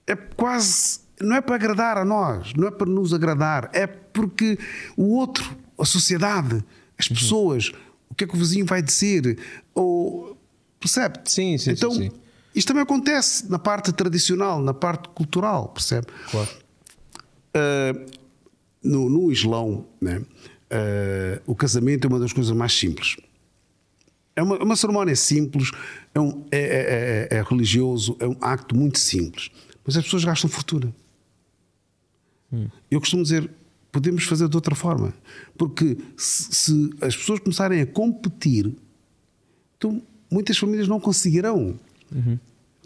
é quase. Não é para agradar a nós, não é para nos agradar, é porque o outro, a sociedade, as Uhum. pessoas, o que é que o vizinho vai dizer? Ou, percebe? Sim, sim, Então, sim, sim. Isto também acontece na parte tradicional, na parte cultural, percebe? Claro. Uh, no, no Islão, né, uh, o casamento é uma das coisas mais simples. É uma, uma cerimónia simples, é, um- é- é- é- é religioso, é um acto muito simples. Mas as pessoas gastam fortuna. Eu costumo dizer podemos fazer de outra forma. Porque se, se as pessoas começarem a competir, então muitas famílias não conseguirão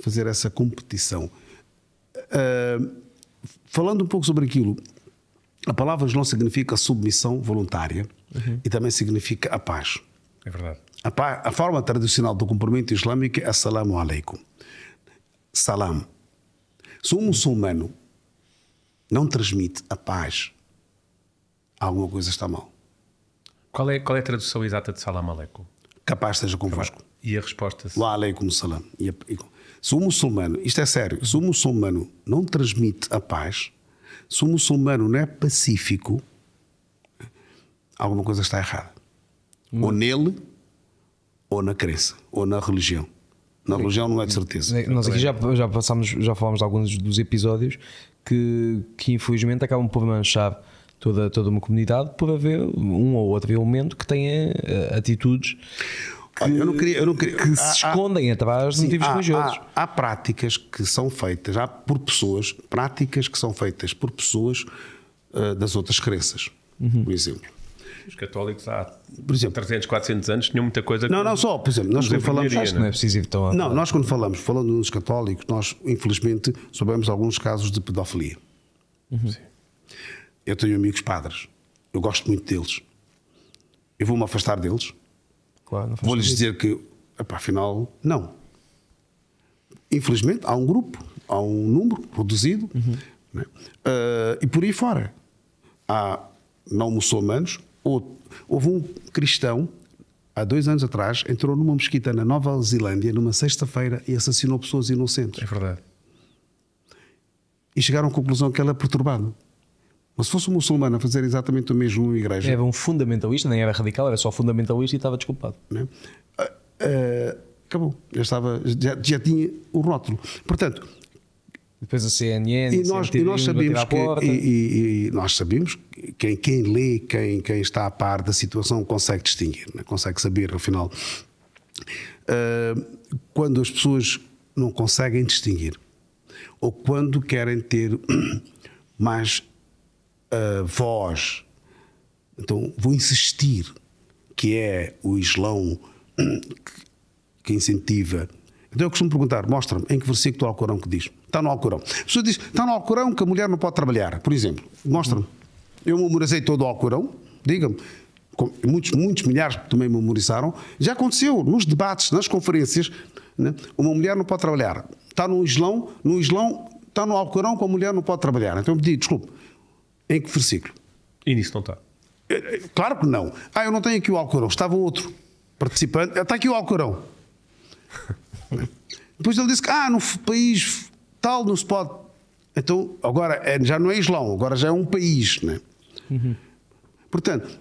fazer essa competição. Uh, falando um pouco sobre aquilo, a palavra não significa submissão voluntária e também significa a paz. É verdade. A, paz, a forma tradicional do cumprimento islâmico é Assalamu alaikum. Salam. Se um muçulmano não transmite a paz, alguma coisa está mal. Qual é, qual é a tradução exata de salam aleikum? Capaz esteja convosco. E a resposta? Wa alaikum salam. E a- e- Se o muçulmano, isto é sério, se o muçulmano não transmite a paz, se o muçulmano não é pacífico, alguma coisa está errada. Ou nele, ou na crença, ou na religião. Na religião não é de certeza. Nós aqui já, já passámos, já falámos de alguns dos episódios que, que infelizmente acabam por manchar toda, toda uma comunidade por haver um ou outro elemento que tenha eh, atitudes Olha, eu não queria, eu não queria, que se escondem atrás de Sim, motivos há, religiosos. há- há práticas que são feitas, há por pessoas, práticas que são feitas por pessoas ah, das outras crenças. Uhum. Por exemplo. Os católicos há Por exemplo. 300, 400 anos tinham muita coisa Não, que- não, só, por exemplo, nós Nos quando falamos. Acho que não é preciso ir tão a- Não, nós quando falamos, falando dos católicos, nós infelizmente soubemos alguns casos de pedofilia. Eu tenho amigos padres, eu gosto muito deles. Eu vou-me afastar deles, Claro, vou-lhes dizer que, epá, afinal, não. Infelizmente, há um grupo, há um número reduzido, né? Ah, e por aí fora. Há não muçulmanos, ou- houve um cristão, há dois anos atrás, entrou numa mesquita na Nova Zelândia, numa sexta-feira, e assassinou pessoas inocentes. É verdade. E chegaram à conclusão que ele é perturbado. Mas se fosse um muçulmano a fazer exatamente o mesmo numa igreja, Era um fundamentalista, nem era radical, era só fundamentalista e estava desculpado. né? Ah, ah, acabou. Já, estava, já, já tinha o rótulo. Portanto, Depois a CNN, e nós, e nós sabemos que e, e- nós sabemos que quem, quem lê, quem, quem está a par da situação consegue distinguir, né? consegue saber, afinal, ah, quando as pessoas não conseguem distinguir ou quando querem ter mais ah, voz, então vou insistir que é o Islão que- incentiva. Então eu costumo perguntar: mostra-me em que versículo do Alcorão que diz. Está no Alcorão. A pessoa diz: está no Alcorão que a mulher não pode trabalhar, por exemplo. Mostra-me. Eu memorizei todo o Alcorão, diga-me. Muitos, muitos milhares também memorizaram. Já aconteceu nos debates, nas conferências. né? Uma mulher não pode trabalhar. Está no Islão, no Islão, está no Alcorão que a mulher não pode trabalhar. Então eu pedi, desculpe, em que versículo? E nisso não está. É, é, Claro que não. Ah, eu não tenho aqui o Alcorão. Estava outro participante. Está aqui o Alcorão. Depois ele disse que, ah, no país tal não se pode. Então, agora é- já não é Islão, agora já é um país. Né? Portanto,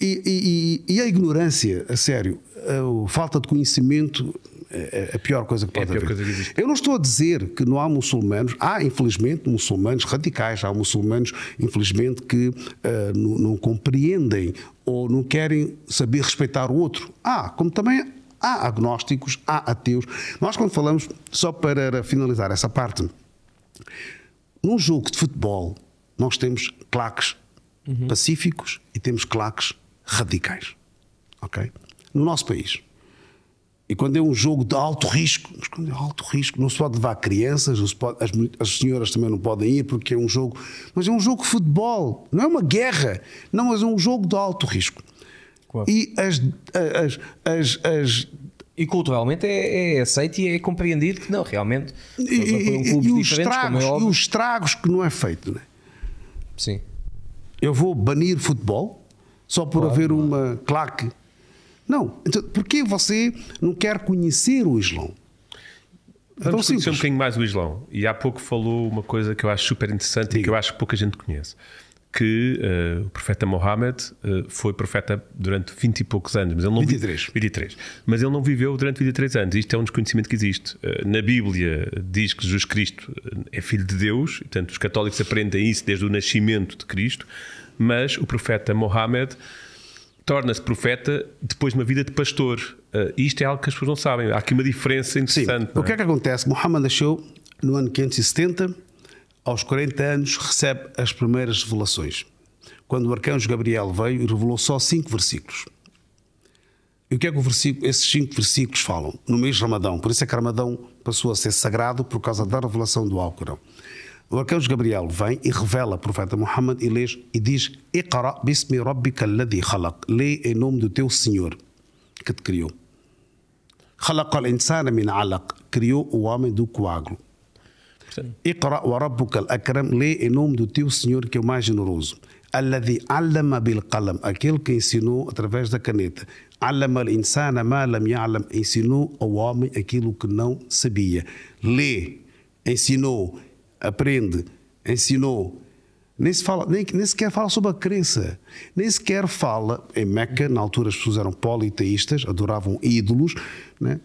e, e- e- e a ignorância, a sério, a, falta de conhecimento é é a pior coisa que É pode pior haver. coisa que. Eu não estou a dizer que não há muçulmanos, há infelizmente muçulmanos radicais, há muçulmanos, infelizmente, que ah, não, não compreendem ou não querem saber respeitar o outro. Há, como também há agnósticos, há ateus. Nós, quando falamos, só para finalizar essa parte, num jogo de futebol, nós temos claques pacíficos e temos claques radicais. Ok? No nosso país. E quando é um jogo de alto risco, mas quando é alto risco, não se pode levar crianças, não pode- as, as senhoras também não podem ir porque é um jogo. Mas é um jogo de futebol, não é uma guerra, não, mas é um jogo de alto risco. Claro. E as, as, as, as, E culturalmente é, é aceito e é compreendido que não, realmente. e, foram e- e os como estragos, é e os estragos que não é feito. Né? Sim. Eu vou banir futebol só por haver uma claque? Não. Então, porquê você não quer conhecer o Islão? Vamos conhecer um bocadinho mais o Islão. E há pouco falou uma coisa que eu acho super interessante e que eu acho que pouca gente conhece. Que eh, o profeta Mohammed eh, foi profeta durante 20 e poucos anos. Mas ele não vi- 23. 23. Mas ele não viveu durante 23 anos. Isto é um desconhecimento que existe. Eh, na Bíblia diz que Jesus Cristo é filho de Deus. Portanto, os católicos aprendem isso desde o nascimento de Cristo. Mas o profeta Mohammed torna-se profeta depois de uma vida de pastor. Eh, isto é algo que as pessoas não sabem. Há aqui uma diferença interessante. O que é que acontece? Muhammad nasceu no ano 570, aos 40 anos recebe as primeiras revelações. quando o arcanjo Gabriel veio e revelou só cinco versículos. E o que é que versículo, esses cinco versículos falam? No mês de Ramadão. Por isso é que Ramadão passou a ser sagrado por causa da revelação do Alcorão. O arcanjo Gabriel vem e revela o profeta Muhammad e, lês, e diz: Iqra bismi rabbika alladhi khalaq. Lê em nome do teu Senhor que te criou. Khalaq al-insana min alaq. Criou o homem do coágulo. Iqra wa rabbuka al-akram. Lê em nome do teu Senhor que é o mais generoso. Alladhi allama bil qalam. Aquele que ensinou através da caneta. Allama al-insana ma lam ya'lam. Ensinou ao homem aquilo que não sabia. Lê. Ensinou aprende, ensinou. Nem, se fala, nem, nem sequer fala sobre a crença. Nem sequer fala. Em Meca, na altura, as pessoas eram politeístas, adoravam ídolos. Né?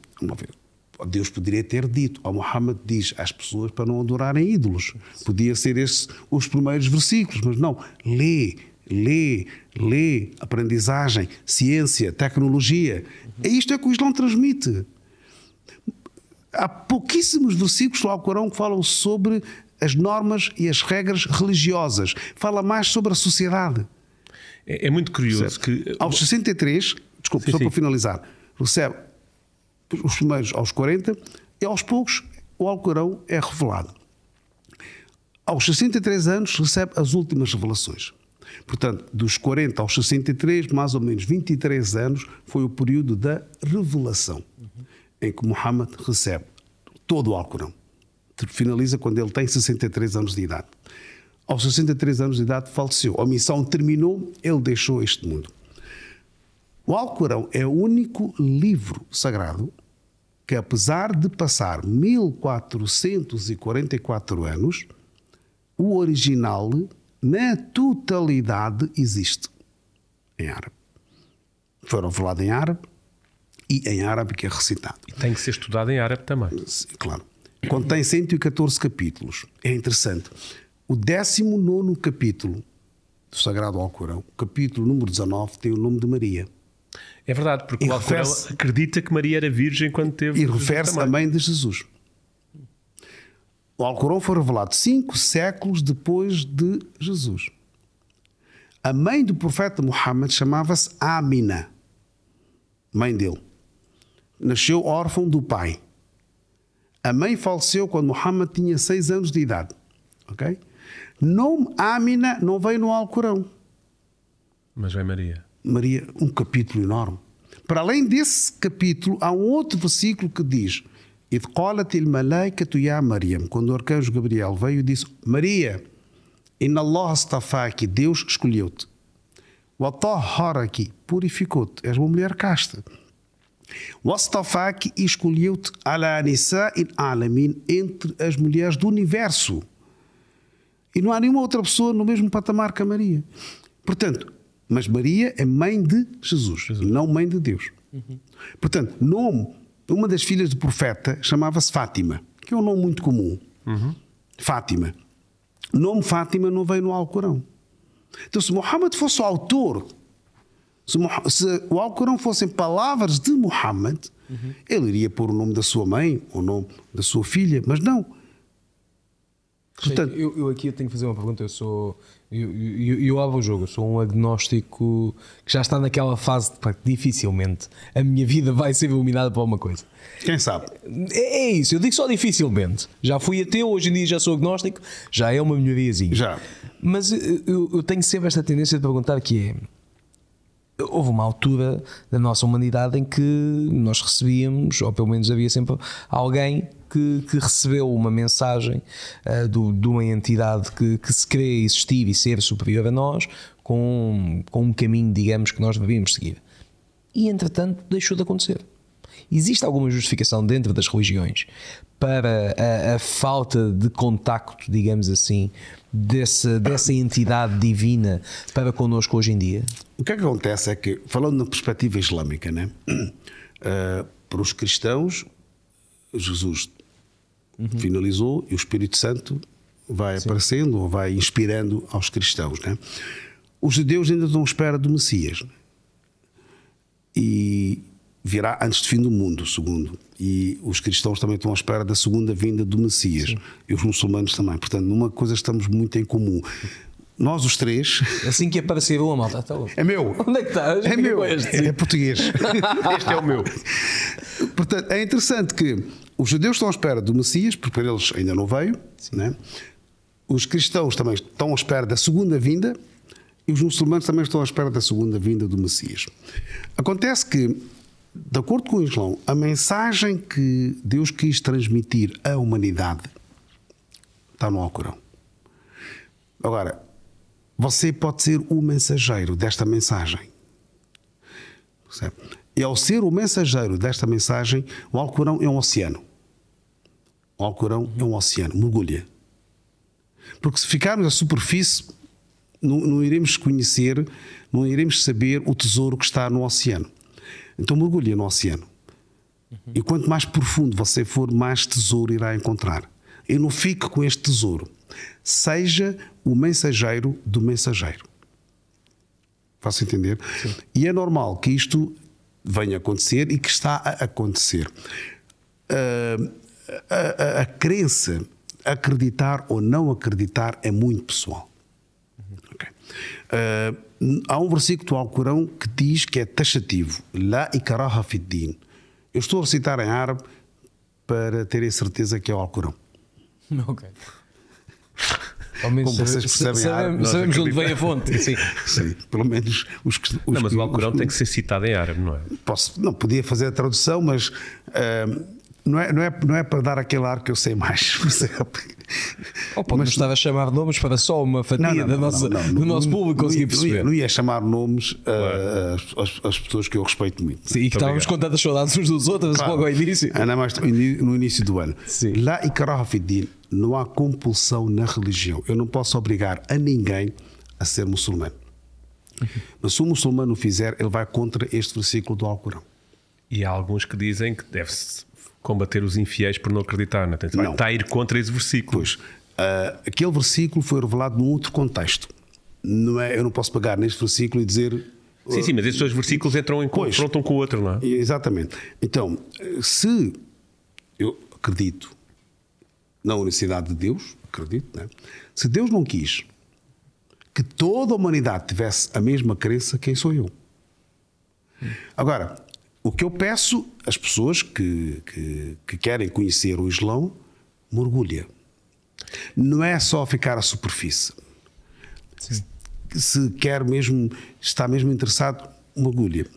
Deus poderia ter dito, ao Muhammad diz às pessoas para não adorarem ídolos. Podia ser esses os primeiros versículos, mas não. Lê, lê, lê, aprendizagem, ciência, tecnologia. É isto é que o Islão transmite. Há pouquíssimos versículos do Alcorão que falam sobre as normas e as regras religiosas. Fala mais sobre a sociedade. É, é muito curioso certo? que. Aos 63, desculpe, sim, só sim. para finalizar, recebe os primeiros aos 40 e aos poucos o Alcorão é revelado. Aos 63 anos recebe as últimas revelações. Portanto, dos 40 aos 63, mais ou menos 23 anos, foi o período da revelação, uhum. em que Muhammad recebe todo o Alcorão. Finaliza quando ele tem 63 anos de idade. Aos 63 anos de idade faleceu. A missão terminou, ele deixou este mundo. O Alcorão é o único livro sagrado que, apesar de passar 1444 anos, o original, na totalidade, existe em árabe. Foi revelado em árabe e em árabe que é recitado. E tem que ser estudado em árabe também. Claro. Contém 114 capítulos. É interessante. O 19 capítulo do Sagrado Alcorão, capítulo número 19, tem o nome de Maria. É verdade, porque e o Alcorão acredita que Maria era virgem quando teve. E refere-se à mãe de Jesus. O Alcorão foi revelado cinco séculos depois de Jesus. A mãe do profeta Muhammad chamava-se Amina, mãe dele. Nasceu órfão do pai. A mãe faleceu quando Muhammad tinha seis anos de idade. Ok? Nome Amina não veio no Alcorão. Mas vem Maria. Maria, um capítulo enorme. Para além desse capítulo, há um outro versículo que diz: Id qalat il malaikatu ya Maryam, quando o arcanjo Gabriel veio e disse: Maria, in Allah astafaki, Deus escolheu-te. Watahharaki, purificou-te, és uma mulher casta. Wastafaki escolheu-te ala nisa'il alamin, entre as mulheres do universo. E não há nenhuma outra pessoa no mesmo patamar que a Maria. Portanto, mas Maria é mãe de Jesus, Jesus. não mãe de Deus. Uhum. Portanto, nome, uma das filhas do profeta chamava-se Fátima, que é um nome muito comum. Uhum. Fátima. Nome Fátima não veio no Alcorão. Então, se Muhammad fosse o autor, se, se o Alcorão fossem palavras de Muhammad, uhum. ele iria pôr o nome da sua mãe, o nome da sua filha, mas não. Portanto, eu, eu, aqui tenho que fazer uma pergunta. Eu sou. Eu, eu, eu abro o jogo, eu sou um agnóstico que já está naquela fase de que dificilmente a minha vida vai ser iluminada por uma coisa. Quem sabe? É, é, isso, eu digo só dificilmente. Já fui ateu, hoje em dia já sou agnóstico, já é uma melhoriazinha. Já. Mas eu, eu tenho sempre esta tendência de perguntar que é houve uma altura da nossa humanidade em que nós recebíamos, ou pelo menos havia sempre alguém que, que recebeu uma mensagem uh, do, de uma entidade que, que se crê existir e ser superior a nós, com, com um caminho, digamos, que nós devíamos seguir. E entretanto deixou de acontecer. Existe alguma justificação dentro das religiões para a, a falta de contacto, digamos assim, desse, dessa entidade divina para connosco hoje em dia? O que, é que acontece é que, falando na perspectiva islâmica, né? Uh, para os cristãos, Jesus uhum. finalizou e o Espírito Santo vai Sim. aparecendo ou vai inspirando aos cristãos. Né? Os judeus ainda estão à espera do Messias e virá antes do fim do mundo, segundo. E os cristãos também estão à espera da segunda vinda do Messias Sim. e os muçulmanos também. Portanto, numa coisa estamos muito em comum. nós os três. Assim que aparecer uma malta. Tá louco. É meu. Onde é que estás? É meu. Este? É português. Este é o meu. Portanto, é interessante que os judeus estão à espera do Messias, porque para eles ainda não veio. Né? Os cristãos também estão à espera da segunda vinda e os muçulmanos também estão à espera da segunda vinda do Messias. Acontece que, de acordo com o Islão, a mensagem que Deus quis transmitir à humanidade está no Alcorão. Agora, você pode ser o mensageiro desta mensagem. Percebe? E ao ser o mensageiro desta mensagem, o Alcorão é um oceano. O Alcorão é um oceano, mergulha. Porque se ficarmos à superfície, não, não, iremos conhecer, não iremos saber o tesouro que está no oceano. Então mergulha no oceano. E quanto mais profundo você for, mais tesouro irá encontrar. E não fique com este tesouro. Seja o mensageiro do mensageiro. Faço entender? Sim. E é normal que isto venha a acontecer e que está a acontecer. Uh, a, a, a, crença, acreditar ou não acreditar, é muito pessoal. Okay. Uh, há um versículo do Alcorão que diz que é taxativo: La ikaraha fiddin. Eu estou a recitar em árabe para terem certeza que é o Alcorão. Ok. Ao menos Como vocês percebem, sabemos, sabemos onde vem a fonte. Sim. Sim, pelo menos os que. Os não, mas o Alcorão tem que ser citado em árabe, não é? Posso, não, podia fazer a tradução, mas uh, não, é, não, é, não é para dar aquele ar que eu sei mais, percebe? Ou pode mas estava a chamar nomes para só uma fatia não, não, da nossa, do nosso público conseguir perceber. Não ia, chamar nomes claro. uh, às, pessoas que eu respeito muito. Sim, e que estávamos com tantas saudades uns dos outros claro. logo ao início. Ainda mais no início do ano. Sim. Lá ikraha fiddin, não há compulsão na religião. Eu não posso obrigar a ninguém a ser muçulmano. Mas se o muçulmano o fizer, ele vai contra este versículo do Alcorão. E há alguns que dizem que deve-se combater os infiéis por não acreditar. Não, é? não. Está a ir contra esse versículo. Pois, uh, aquele versículo foi revelado num outro contexto. Não é, eu não posso pegar neste versículo e dizer. Sim, sim, mas esses dois versículos entram em confronto um com o outro, não é? Exatamente. Então, se eu acredito na unicidade de Deus, acredito, né? se Deus não quis que toda a humanidade tivesse a mesma crença, quem sou eu? Agora, o que eu peço às pessoas que, que, que querem conhecer o Islão, mergulha. Não é só ficar à superfície. Sim. Se quer mesmo, está mesmo interessado, mergulha.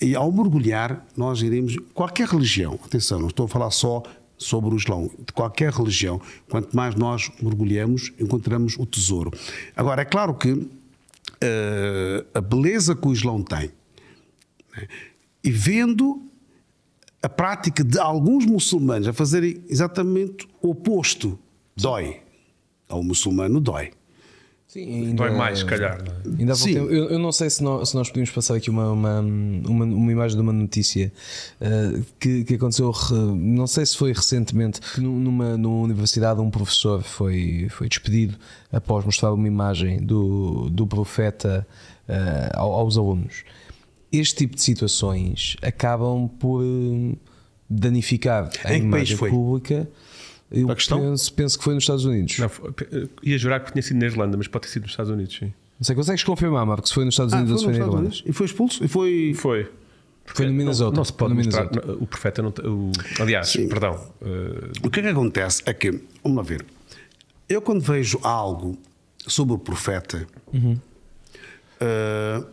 E ao mergulhar, nós iremos. Qualquer religião, atenção, não estou a falar só sobre o Islão, de qualquer religião, quanto mais nós mergulhamos, encontramos o tesouro. Agora, é claro que uh, a beleza que o Islão tem. Né, e vendo a prática de alguns muçulmanos a fazerem exatamente o oposto, dói. Ao muçulmano dói. Sim, ainda, dói mais, se calhar. Ainda Sim. Eu, eu, não sei se nós, se nós podemos passar aqui uma, uma, uma, uma imagem de uma notícia uh, que, que aconteceu, não sei se foi recentemente, numa, numa universidade um professor foi, foi despedido após mostrar uma imagem do, do profeta uh, aos alunos este tipo de situações acabam por eh, danificar a em imagem pública. Eu penso, penso, que foi nos Estados Unidos. Não, ia jurar que tinha sido na Irlanda, mas pode ter sido nos Estados Unidos, sim. Não sei, consegues confirmar, Marco, se foi nos Estados ah, Unidos ou se foi na Irlanda? E foi expulso? E foi... Foi. Foi no Minnesota. Não, não se pode no mostrar, Minnesota. o profeta não. O, aliás, Sim. perdão. Uh... O que é que acontece é que, vamos lá ver, eu quando vejo algo sobre o profeta, uhum. uh,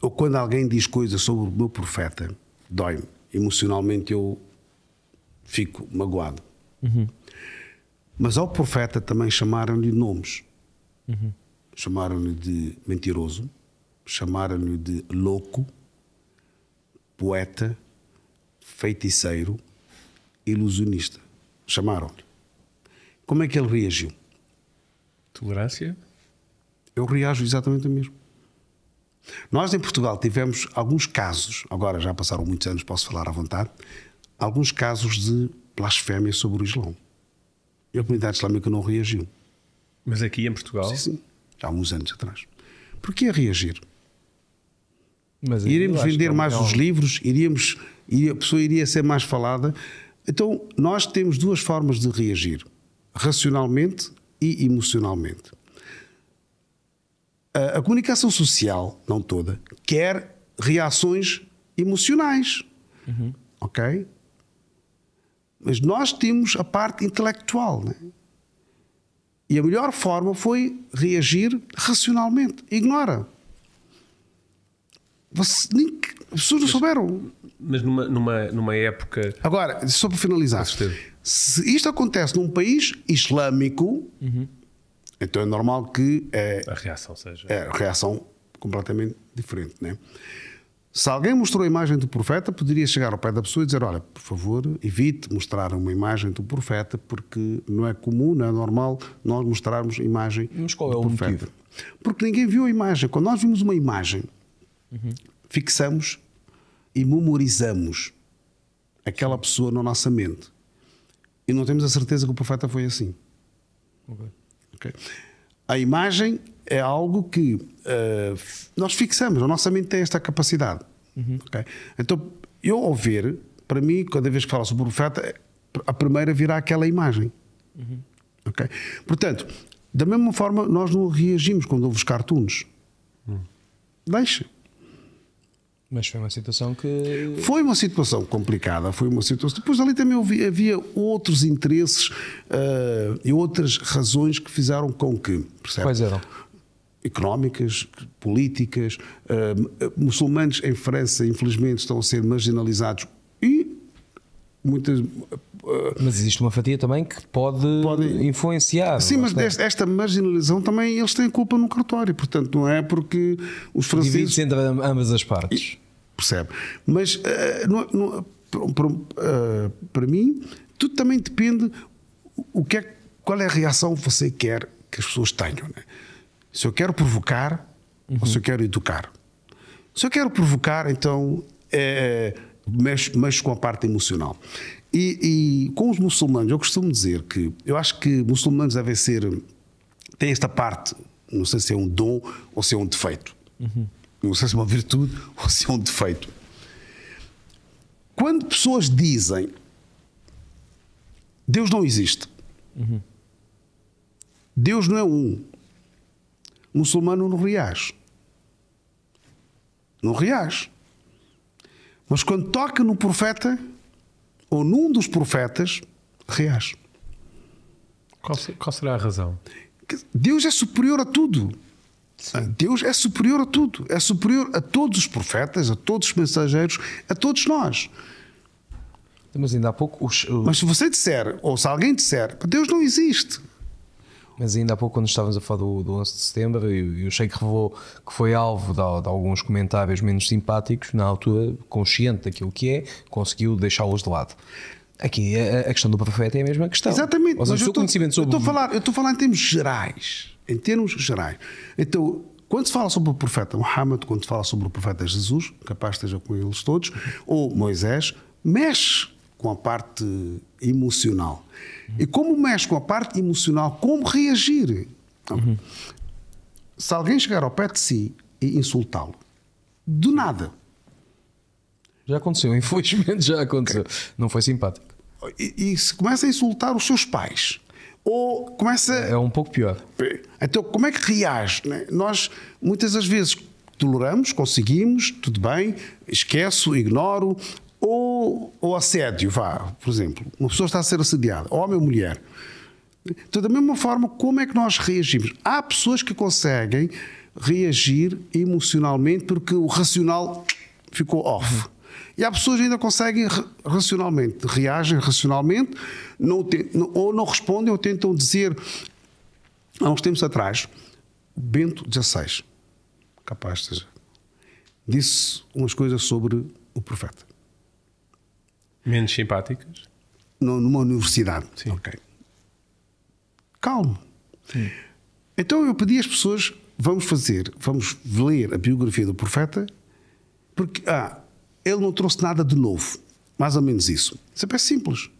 ou quando alguém diz coisas sobre o meu profeta, dói-me. Emocionalmente eu fico magoado. Uhum. Mas ao profeta também chamaram-lhe nomes. Uhum. Chamaram-lhe de mentiroso, chamaram-lhe de louco, poeta, feiticeiro, ilusionista. Chamaram-lhe. Como é que ele reagiu? Tolerância? Eu reajo exatamente o mesmo. Nós em Portugal tivemos alguns casos, agora já passaram muitos anos, posso falar à vontade, alguns casos de blasfémia sobre o Islão. E a comunidade islâmica não reagiu. Mas aqui em Portugal? Sim, sim. Há uns anos atrás. Porquê reagir? Mas Iríamos vender é mais os livros, iríamos, iria, a pessoa iria ser mais falada. Então, nós temos duas formas de reagir: racionalmente e emocionalmente. A, a comunicação social, não toda, quer reações emocionais. Ok? Mas nós temos a parte intelectual. Né? E a melhor forma foi reagir racionalmente. Ignora. Você, nem, as pessoas não souberam. Mas numa, numa, numa época. Agora, só para finalizar, se isto acontece num país islâmico, então é normal que é, A reação seja. é a reação completamente diferente. Né? Se alguém mostrou a imagem do profeta, poderia chegar ao pé da pessoa e dizer: Olha, por favor, evite mostrar uma imagem do profeta, porque não é comum, não é normal nós mostrarmos a imagem Mas qual é do o profeta. motivo? Porque ninguém viu a imagem. Quando nós vimos uma imagem, fixamos e memorizamos aquela pessoa na nossa mente. E não temos a certeza que o profeta foi assim. Ok? A imagem é algo que f- nós fixamos, a nossa mente tem esta capacidade. Ok? Então, eu ao ver, para mim, cada vez que falo sobre o profeta, a primeira virá aquela imagem. Ok? Portanto, da mesma forma, nós não reagimos quando ouvimos cartoons. Deixa. Mas foi uma situação que. Foi uma situação complicada, foi uma situação. Depois ali também havia, havia outros interesses eh, e outras razões que fizeram com que, percebe? Quais eram? Económicas, políticas, eh, muçulmanos em França, infelizmente, estão a ser marginalizados muitas. Mas existe uma fatia também que pode, Pode- influenciar. Sim, lá mas desta- esta marginalização também eles têm culpa no cartório, portanto, não é porque os franceses. Divide-se entre ambas as partes. percebe? Mas eh, não- não- para- para- eh, para mim, tudo também depende o que é, qual é a reação que você quer que as pessoas tenham. né? Se eu quero provocar ou se eu quero educar. Se eu quero provocar, então é, mexo, mexo com a parte emocional. E, e com os muçulmanos, eu costumo dizer que eu acho que muçulmanos devem ser. têm esta parte, não sei se é um dom ou se é um defeito. Não sei se é uma virtude ou se é um defeito. Quando pessoas dizem Deus não existe, Deus não é um, o muçulmano não reage. Não reage. Mas quando toca no profeta, ou num dos profetas, reage. Qual, qual será a razão? Deus é superior a tudo. Deus é superior a tudo. É superior a todos os profetas, a todos os mensageiros, a todos nós. Mas ainda há pouco, os- o- Mas se você disser, ou se alguém disser, Deus não existe. Mas ainda há pouco quando estávamos a falar do, do 11 de setembro, e eu sei que revelou que foi alvo de, de alguns comentários menos simpáticos, na altura, consciente daquilo que é, conseguiu deixá-los de lado. Aqui a, a questão do profeta é a mesma questão. Exatamente. Ou seja, o eu seu conhecimento eu sobre estou a falar, eu estou a falar em termos gerais. Em termos gerais. Então, quando se fala sobre o profeta Muhammad, quando se fala sobre o profeta Jesus, capaz esteja com eles todos, ou Moisés, mexe com a parte emocional. E como mexe com a parte emocional, como reagir? Se alguém chegar ao pé de si e insultá-lo, do nada, Já aconteceu, infelizmente já aconteceu. Não foi simpático. e, e se começa a insultar os seus pais, ou começa É um pouco pior. Então, como é que reage? né? Nós, muitas das vezes, toleramos, conseguimos, tudo bem, esqueço, ignoro, ou, ou assédio, vá, por exemplo. Uma pessoa está a ser assediada, homem ou mulher. Então, da mesma forma, como é que nós reagimos? Há pessoas que conseguem reagir emocionalmente porque o racional ficou off. E há pessoas que ainda conseguem ra- racionalmente, reagem racionalmente, não ou não respondem ou tentam dizer. Há uns tempos atrás, Bento XVI, capaz seja, disse umas coisas sobre o profeta Menos simpáticas? nu- numa universidade. Sim. Ok. Calmo. Então eu pedi às pessoas: vamos fazer, vamos ler a biografia do profeta, porque ah, ele não trouxe nada de novo. Mais ou menos isso. Isso é simples.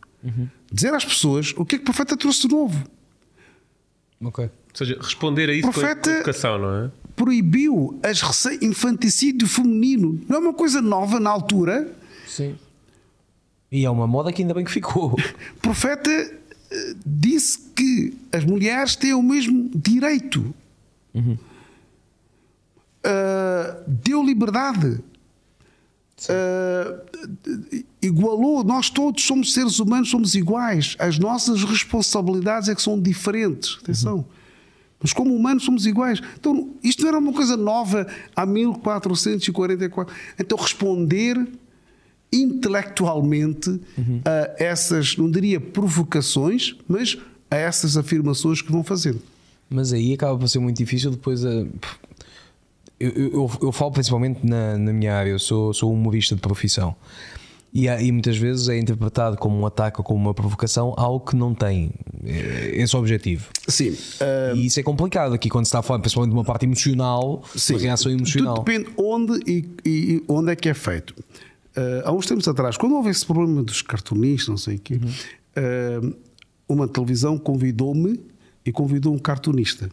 Dizer às pessoas o que é que o profeta trouxe de novo. Ok. Ou seja, responder a isso Profeta- com educação, não é? Proibiu as infanticídio feminino. Não é uma coisa nova na altura. Sim. E é uma moda que ainda bem que ficou. O profeta eh, disse que as mulheres têm o mesmo direito. uh, deu liberdade. Uh, igualou, nós todos somos seres humanos, somos iguais. As nossas responsabilidades é que são diferentes. Atenção. Uhum. Mas como humanos somos iguais. Então, isto não era uma coisa nova há 1444. Então, responder intelectualmente uhum. a essas, não diria provocações, mas a essas afirmações que vão fazendo. Mas aí acaba por ser muito difícil depois a. Eu, eu, eu, falo principalmente na, na minha área, eu sou, sou humorista de profissão. E, e, muitas vezes é interpretado como um ataque ou como uma provocação, algo que não tem eh, esse objetivo. Sim. Uh... E isso é complicado aqui quando se está a falar, principalmente de uma parte emocional, Sim. uma reação emocional. Tudo depende onde e, e onde é que é feito. Uh, há uns tempos atrás, quando houve esse problema dos cartunistas, não sei o quê, uhum. uh, uma televisão convidou-me e convidou um cartunista.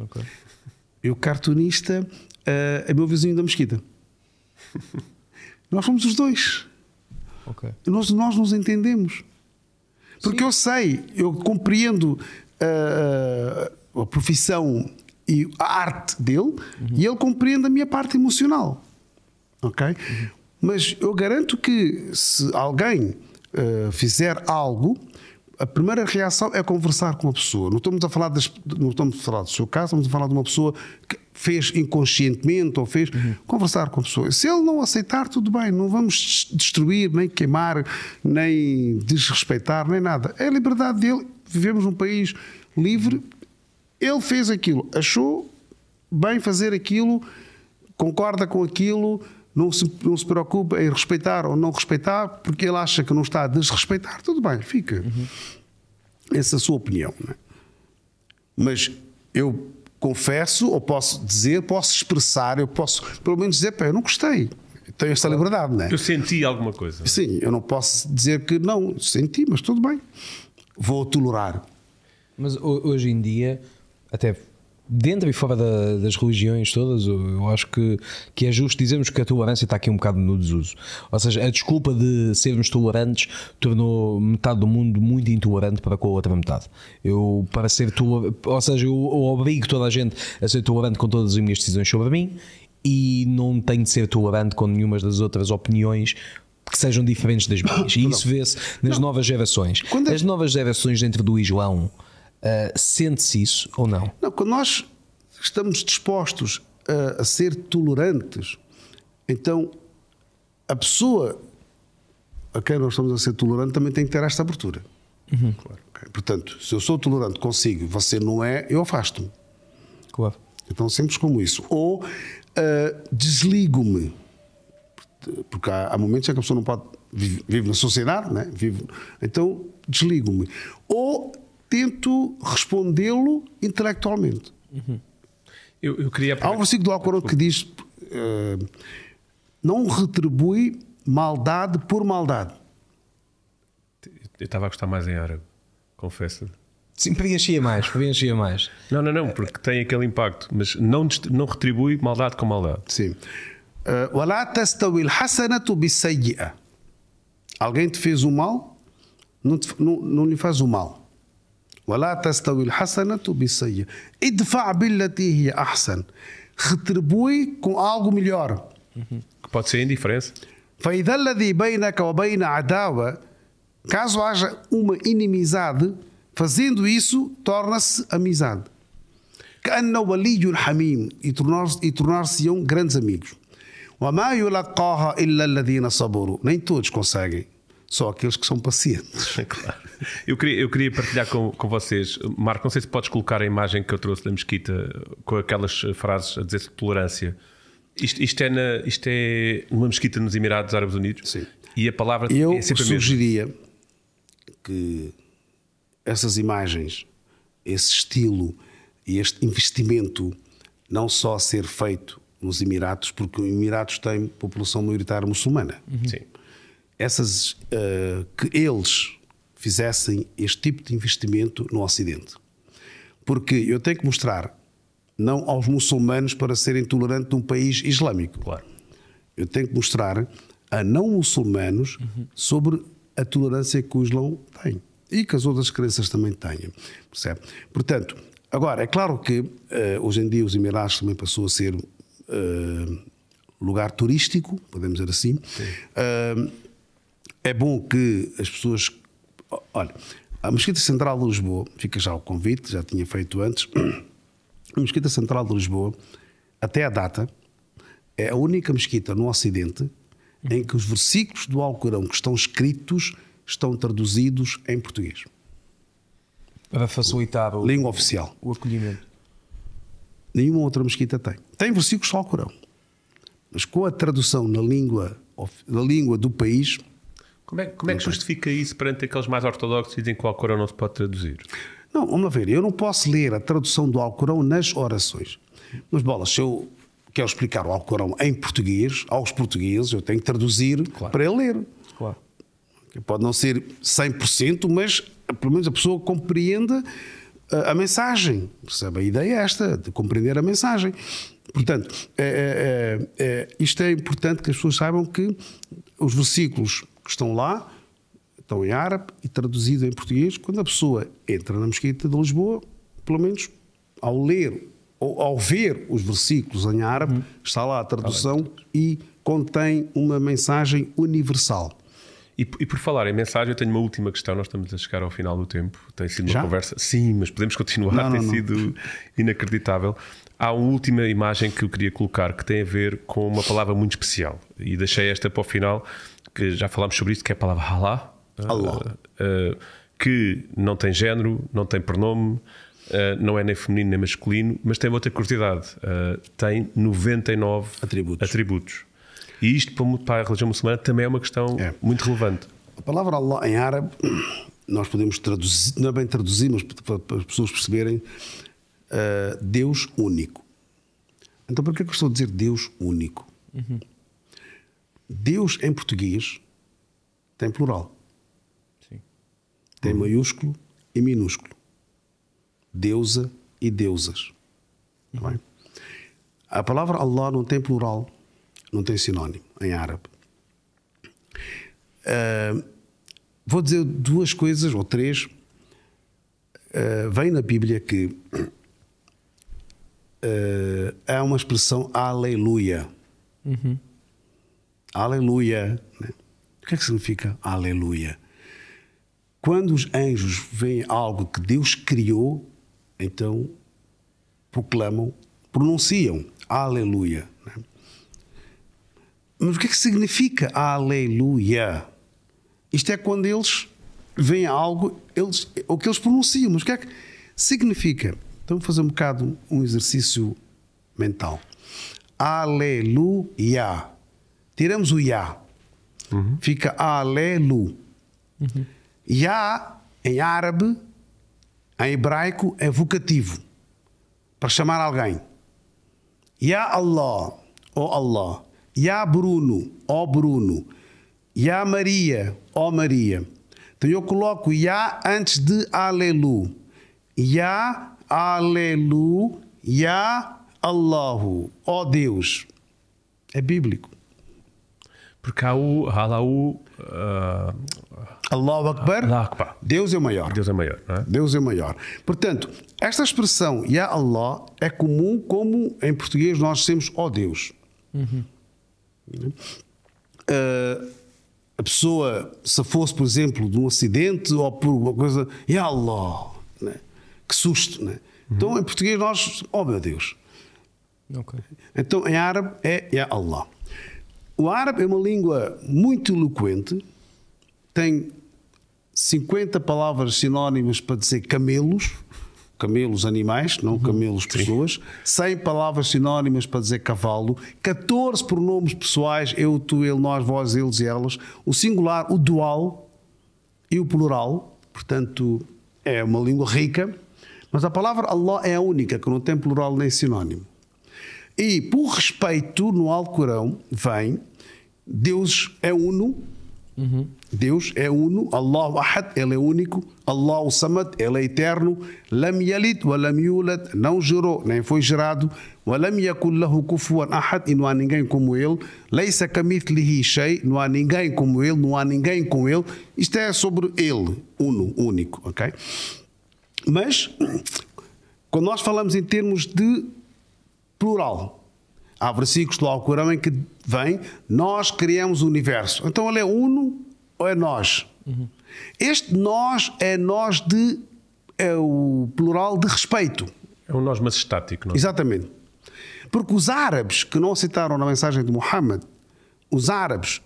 Okay. E o cartunista uh, é meu vizinho da mesquita. nós fomos os dois. Okay. Nós, nós nos entendemos. Porque Sim. eu sei, eu compreendo a profissão e a arte dele uhum. e ele compreende a minha parte emocional. Ok? Uhum. Mas eu garanto que se alguém uh, fizer algo, a primeira reação é conversar com a pessoa. Não estamos a falar, das, não estamos a falar do seu caso, estamos a falar de uma pessoa que fez inconscientemente ou fez. Uhum. Conversar com a pessoa. Se ele não aceitar, tudo bem, não vamos destruir, nem queimar, nem desrespeitar, nem nada. É a liberdade dele. Vivemos num país livre. Ele fez aquilo, achou bem fazer aquilo, concorda com aquilo não se, não se preocupa em respeitar ou não respeitar, porque ele acha que não está a desrespeitar, tudo bem, fica. Uhum. Essa é a sua opinião. É? Mas eu confesso, ou posso dizer, posso expressar, eu posso pelo menos dizer, pá, eu não gostei. Tenho esta liberdade, não é? Eu senti alguma coisa. Sim, eu não posso dizer que não, senti, mas tudo bem. Vou tolerar. Mas hoje em dia, até dentro e fora da, das religiões todas, eu acho que, que é justo dizermos que a tolerância está aqui um bocado no desuso. Ou seja, a desculpa de sermos tolerantes tornou metade do mundo muito intolerante para com a outra metade. Eu, para ser tolerante, ou seja, eu, eu obrigo toda a gente a ser tolerante com todas as minhas decisões sobre mim e não tenho de ser tolerante com nenhuma das outras opiniões que sejam diferentes das minhas. E isso vê-se nas não. novas gerações. Quando é... As novas gerações dentro do Islão Uh, Sente-se isso ou não? Não, quando nós estamos dispostos a, a, ser tolerantes, então a pessoa a quem nós estamos a ser tolerantes também tem que ter esta abertura. Uhum. Claro. Okay. Portanto, se eu sou tolerante consigo você não é, eu afasto-me. Claro. Então, sempre como isso. Ou uh, desligo-me. Porque há, há, momentos em que a pessoa não pode. Vive, vive na sociedade, né? vive, então desligo-me. Ou tento respondê-lo intelectualmente. Uhum. Eu, eu, queria... Há um versículo do Alcorão que diz: uh, Não retribui maldade por maldade. Eu estava a gostar mais em árabe, confesso. Sim, preenchia mais, preenchia mais. Não, não, não, porque tem aquele impacto, mas não, não retribui maldade com maldade. Sim. Uh, Alguém te fez o mal, não, te, não, não lhe faz o mal. ولا تستوي الحسنة بالسيئة ادفع بالتي هي أحسن retribui com algo melhor que pode ser indiferença فإذا الذي بينك وبين عداوة caso haja uma inimizade fazendo isso torna-se amizade كأنه ولي حميم e tornar-se-ão grandes amigos وما يلقاها إلا الذين صبروا nem todos conseguem só aqueles que são pacientes. claro. Eu queria, eu queria partilhar com, com vocês, Marco, não sei se podes colocar a imagem que eu trouxe da mesquita com aquelas frases a dizer tolerância. Isto, isto, é na, isto é uma mesquita nos Emirados Árabes Unidos Sim. e a palavra eu é sempre a sugeria que essas imagens, esse estilo e este investimento não só ser feito nos Emirados, porque os Emirados têm população maioritária muçulmana. Uhum. Sim essas, uh, que eles fizessem este tipo de investimento no Ocidente. Porque eu tenho que mostrar, não aos muçulmanos para serem tolerantes num país islâmico. Claro. Eu tenho que mostrar a não muçulmanos uhum. sobre a tolerância que o Islão tem. E que as outras crenças também têm. Percebe? Portanto, agora, é claro que uh, hoje em dia os Emirados também passou a ser uh, lugar turístico, podemos dizer assim. Uh, é bom que as pessoas. Olha, a Mesquita Central de Lisboa, fica já o convite, já tinha feito antes. A Mesquita Central de Lisboa, até a data, é a única mesquita no Ocidente em que os versículos do Alcorão que estão escritos estão traduzidos em português. Para facilitar o, língua oficial. o acolhimento. Nenhuma outra mesquita tem. Tem versículos do Alcorão. Mas com a tradução na língua, na língua do país. Como é, como é que justifica isso perante aqueles mais ortodoxos que dizem que o Alcorão não se pode traduzir? Não, vamos ver. Eu não posso ler a tradução do Alcorão nas orações. Mas, bolas, se eu quero explicar o Alcorão em português, aos portugueses, eu tenho que traduzir claro. para ele ler. Claro. Pode não ser 100%, mas pelo menos a pessoa compreenda a, a mensagem. Percebe? A ideia é esta, de compreender a mensagem. Portanto, é, é, é, isto é importante que as pessoas saibam que os versículos que estão lá estão em árabe e traduzidos em português. Quando a pessoa entra na mesquita de Lisboa, pelo menos ao ler ou ao ver os versículos em árabe, hum. está lá a tradução e contém uma mensagem universal. E, e, por falar em mensagem, eu tenho uma última questão. Nós estamos a chegar ao final do tempo. Tem sido uma Já? conversa. Sim, mas podemos continuar. Não, tem não, sido inacreditável. Há uma última imagem que eu queria colocar que tem a ver com uma palavra muito especial. E deixei esta para o final, que já falámos sobre isso, que é a palavra Allah. Allah. Uh, uh, que não tem género, não tem pronome, Uh, não é nem feminino nem masculino, mas tem outra curiosidade: uh, tem 99 atributos. atributos. E isto, para a religião muçulmana, também é uma questão é. muito relevante. A palavra Allah em árabe, nós podemos traduzir, não é bem traduzir, mas para as pessoas perceberem, uh, Deus único. Então, por que é que eu estou a dizer Deus único? Uhum. Deus em português tem plural. Sim. Tem maiúsculo e minúsculo deusa e deusas. Uhum. A palavra Allah não tem plural, não tem sinónimo em árabe. Uh, vou dizer duas coisas, ou três. Uh, vem na Bíblia que uh, há uma expressão aleluia. Uhum. Aleluia. Né? O que é que significa aleluia? Quando os anjos veem algo que Deus criou, então proclamam, pronunciam Aleluia. Né? Mas o que é que significa Aleluia? Isto é quando eles veem algo, eles, o que eles pronunciam, mas o que é que significa? Então vamos fazer um bocado um exercício mental. Aleluia. Tiramos o Ya. Uhum. Fica Alelu. Uhum. Ya, em árabe, em hebraico é vocativo para chamar alguém. Ya Allah, ó oh Allah. Ya Bruno, ó oh Bruno. Ya Maria, ó oh Maria. Então eu coloco Ya antes de Alelu. Ya Alelu, Ya Allahu, ó Deus. É bíblico. Porque há o, há o uh, Allahu Akbar, Allah Akbar. Deus é o maior. Deus é maior. É? Deus é maior. Portanto, esta expressão Ya Allah é comum como em português nós dizemos ó oh Deus. Uhum. Uh, a pessoa, se fosse, por exemplo, de um acidente ou por uma coisa, Ya Allah, né? que susto. Né? Uhum. Então, em português, nós, oh meu Deus. Okay. Então, em árabe, é Ya Allah. O árabe é uma língua muito eloquente, tem 50 palavras sinónimas para dizer camelos, camelos animais, não uhum. camelos pessoas, 100 palavras sinónimas para dizer cavalo, 14 pronomes pessoais, eu, tu, ele, nós, vós, eles e elas, o singular, o dual e o plural, portanto é uma língua rica, mas a palavra Allah é a única que não tem plural nem sinónimo. E por respeito no Alcorão vem Deus é uno, uhum. Deus é uno, Allahu Ahad, Ele é único, Allahu Samad, Ele é eterno, Lam Yalid wa Lam não gerou, nem foi gerado, wa Lam Yakul Lahu Ahad, e não há ninguém como Ele, Leisa Kamithlihi Shay, não há ninguém como Ele, não há ninguém com Ele, isto é sobre Ele, uno, único, ok? Mas, quando nós falamos em termos de plural, Há versículos do Alcorão em que vem: Nós criamos o universo. Então ele é uno ou é nós? Uhum. Este nós é nós de. é o plural de respeito. É um nós, mas estático, não é? Exatamente. Porque os árabes que não citaram na mensagem de Muhammad, os árabes,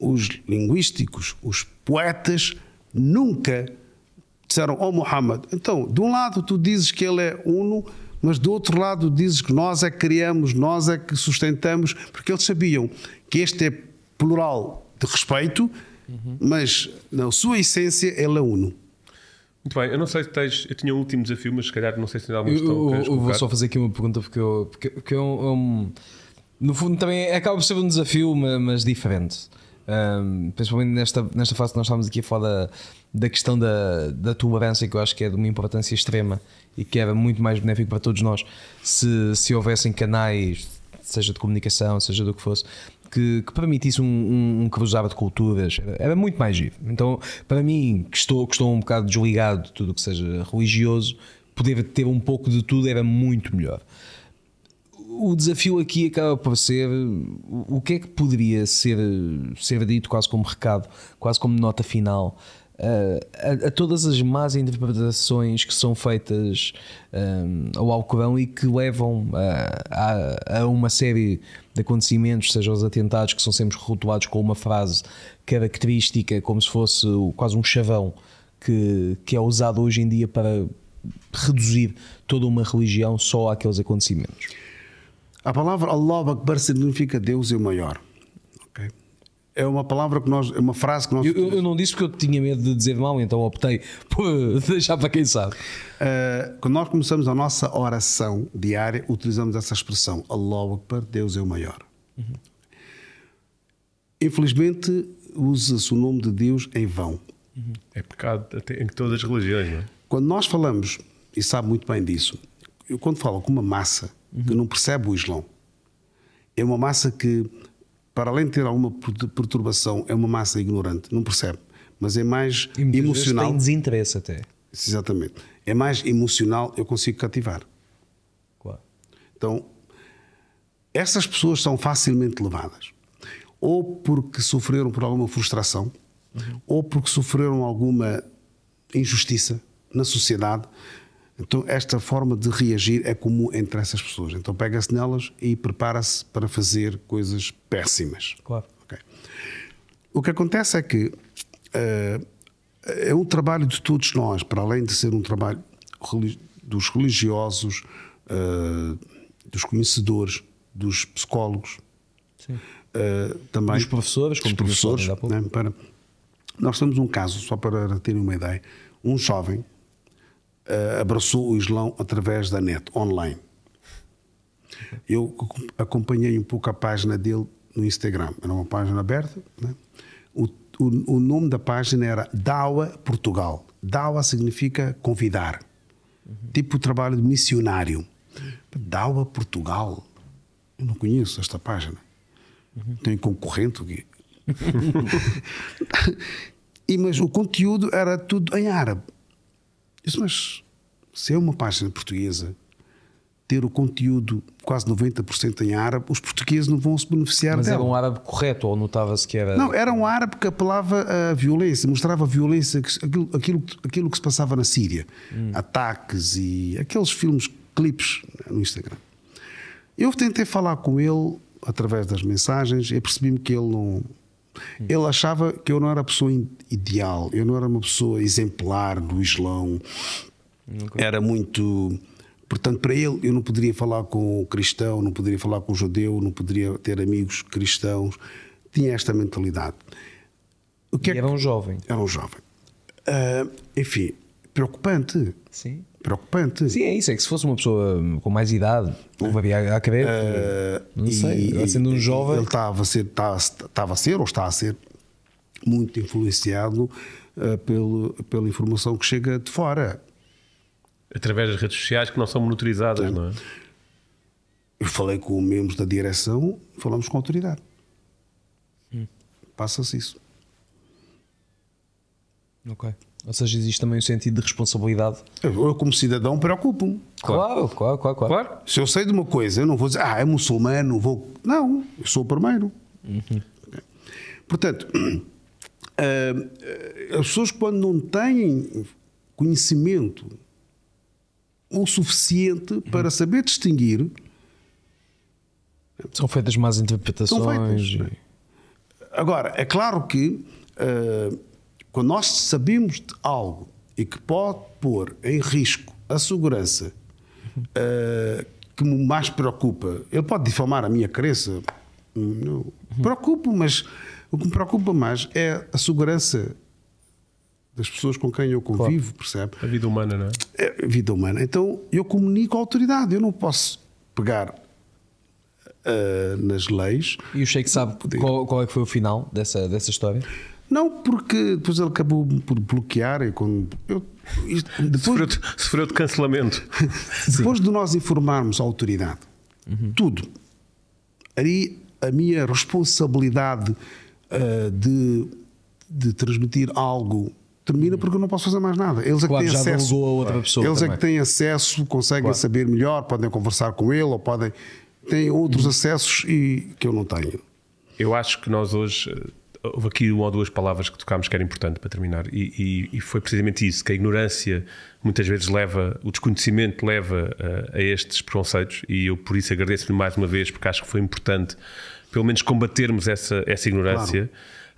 os linguísticos, os poetas, nunca disseram, oh Muhammad, então, de um lado tu dizes que ele é uno, mas do outro lado dizes que nós é que criamos, nós é que sustentamos, porque eles sabiam que este é plural de respeito, uhum. mas na sua essência ele é uno. Muito bem, eu não sei se tens. Eu tinha um último desafio, mas se calhar não sei se tem algum questão. Eu, eu vou só fazer aqui uma pergunta porque eu. Porque, porque eu, é é no fundo também acaba por ser um desafio, mas diferente. Um, principalmente nesta, nesta fase que nós estamos aqui a falar da, da questão da, da tolerância, que eu acho que é de uma importância extrema e que era muito mais benéfico para todos nós se, se houvessem canais, seja de comunicação, seja do que fosse, que, que permitisse um, um, um cruzar de culturas, era, muito mais giro. Então, para mim, que estou, que estou um bocado desligado de tudo o que seja religioso, poder ter um pouco de tudo era muito melhor. O desafio aqui acaba por ser o que é que poderia ser, ser dito quase como recado, quase como nota final a, a, todas as más interpretações que são feitas um, ao Alcorão e que levam a, a, a, uma série de acontecimentos, seja os atentados, que são sempre rotulados com uma frase característica, como se fosse quase um chavão, que, que é usado hoje em dia para reduzir toda uma religião só àqueles acontecimentos. A palavra Allah Akbar significa Deus é o maior é uma palavra que nós, é uma frase que nós. Eu, eu, não disse porque eu tinha medo de dizer mal, então optei por deixar para quem sabe. Uh, quando nós começamos a nossa oração diária, utilizamos essa expressão: Allahu Akbar, Deus é o maior. Uhum. Infelizmente, usa-se o nome de Deus em vão. Uhum. É pecado até em todas as religiões, não é? Quando nós falamos, e sabe muito bem disso, eu quando falo com uma massa uhum. que não percebe o Islão, é uma massa que para além de ter alguma perturbação, é uma massa ignorante, não percebe, mas é mais e emocional. Tem desinteresse até. Exatamente. É mais emocional, eu consigo cativar. Claro. Então, essas pessoas são facilmente levadas. Ou porque sofreram por alguma frustração, uhum. ou porque sofreram alguma injustiça na sociedade, então, esta forma de reagir é comum entre essas pessoas. Então, pega-se nelas e prepara-se para fazer coisas péssimas. Claro. Okay. O que acontece é que uh, é um trabalho de todos nós, para além de ser um trabalho dos religiosos, uh, dos conhecedores, dos psicólogos, uh, também dos professores, como dos professores. Né, para, nós temos um caso, só para terem uma ideia, um jovem abraçou o Islão através da net, online. Eu acompanhei um pouco a página dele no Instagram. Era uma página aberta. Né? O, o, o, nome da página era Dawa Portugal. Dawa significa convidar. Uhum. Tipo trabalho de missionário. Dawa Portugal. Eu não conheço esta página. Uhum. Tem concorrente aqui. e, mas o conteúdo era tudo em árabe. Disse, mas se é uma página portuguesa, ter o conteúdo quase 90% em árabe, os portugueses não vão se beneficiar Mas dela. era um árabe correto ou notava-se que era. Não, era um árabe que apelava a violência, mostrava a violência, aquilo, aquilo, aquilo que se passava na Síria. Hum. Ataques e aqueles filmes, clipes no Instagram. Eu tentei falar com ele através das mensagens e percebi-me que ele não. Ele achava que eu não era a pessoa ideal, eu não era uma pessoa exemplar do Islão, Nunca. era muito. Portanto, para ele, eu não poderia falar com o cristão, não poderia falar com o judeu, não poderia ter amigos cristãos. Tinha esta mentalidade. O que é era um jovem. Era um jovem. Uh, enfim, preocupante. Sim. Preocupante. Sim, é isso. É que se fosse uma pessoa com mais idade, levaria a querer. Uh, não sei. Sendo um jovem. Ele estava a ser, estava, estava a ser ou está a ser muito influenciado uh, pelo, pela informação que chega de fora. Através das redes sociais que não são monitorizadas, Sim. não é? Eu falei com membros da direção, falamos com a autoridade. Hum. Passa-se isso. Ok. Ou seja, existe também um sentido de responsabilidade. Eu, eu como cidadão, preocupo-me. Claro, claro, claro, claro. Claro. Se eu sei de uma coisa, eu não vou dizer, ah, é muçulmano, vou. Não, eu sou o primeiro. Portanto, ah, as pessoas, quando não têm conhecimento o suficiente para saber distinguir, São feitas más interpretações. São feitas. Agora, é claro que ah, quando nós sabemos de algo e que pode pôr em risco a segurança ah, que me mais preocupa, ele pode difamar a minha crença, não, preocupo, mas o que me preocupa mais é a segurança das pessoas com quem eu convivo, percebe? A vida humana, não é? É a vida humana. Então eu comunico à autoridade, eu não posso pegar ah, nas leis. E o Sheik sabe qual, qual é que foi o final dessa, dessa história? Não, porque depois ele acabou por bloquear e quando eu, isto- depois, Sofreu de, sofreu de cancelamento. depois de nós informarmos a autoridade, tudo, aí a minha responsabilidade ah, de, de transmitir algo termina porque eu não posso fazer mais nada. Eles é que Claro, têm já acesso. a outra pessoa Eles é também. que têm acesso, conseguem Claro. saber melhor, podem conversar com ele ou podem têm outros acessos e que eu não tenho. Eu acho que nós hoje. Houve aqui uma ou duas palavras que tocámos que era importante para terminar, e, e- e foi precisamente isso: que a ignorância muitas vezes leva, o desconhecimento leva eh, a estes preconceitos, e eu por isso agradeço-lhe mais uma vez, porque acho que foi importante, pelo menos, combatermos essa, essa ignorância.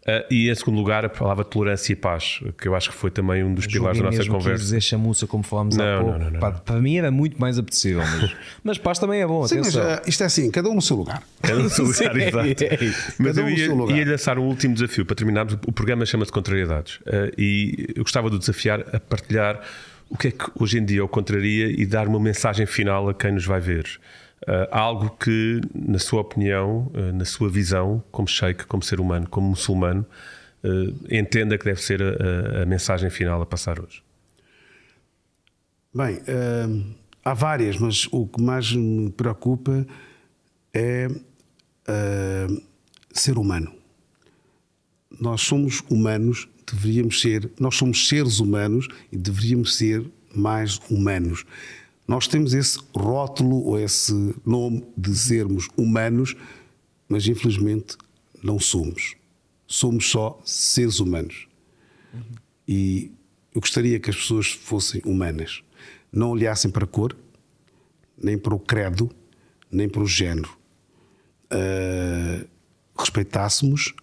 Eh, e em segundo lugar, a palavra tolerância e paz, que eu acho que foi também um dos pilares da nossa mesmo que conversa. dizer chamuça, como falámos há Não, pouco. não, não, não. Para mim era muito mais apetecível, mas, mas paz também é bom. Sim, mas ah, isto é assim, cada um no seu lugar. Cada um no seu lugar, exato. Mas Cada eu um ia, lançar um último desafio para terminarmos. O programa chama-se Contrariedades. Eh, e eu gostava de o desafiar a partilhar o que é que hoje em dia o contraria e dar uma mensagem final a quem nos vai ver. Eh, algo que, na sua opinião, eh, na sua visão, como sheik, como ser humano, como muçulmano, eh, entenda que deve ser a, a- a mensagem final a passar hoje. Bem, há várias, mas o que mais me preocupa é ser humano. Nós somos humanos, deveríamos ser, nós somos seres humanos e deveríamos ser mais humanos. Nós temos esse rótulo ou esse nome de sermos humanos, mas infelizmente não somos. Somos só seres humanos. E eu gostaria que as pessoas fossem humanas. Não olhassem para a cor, nem para o credo, nem para o género. Ah, respeitássemos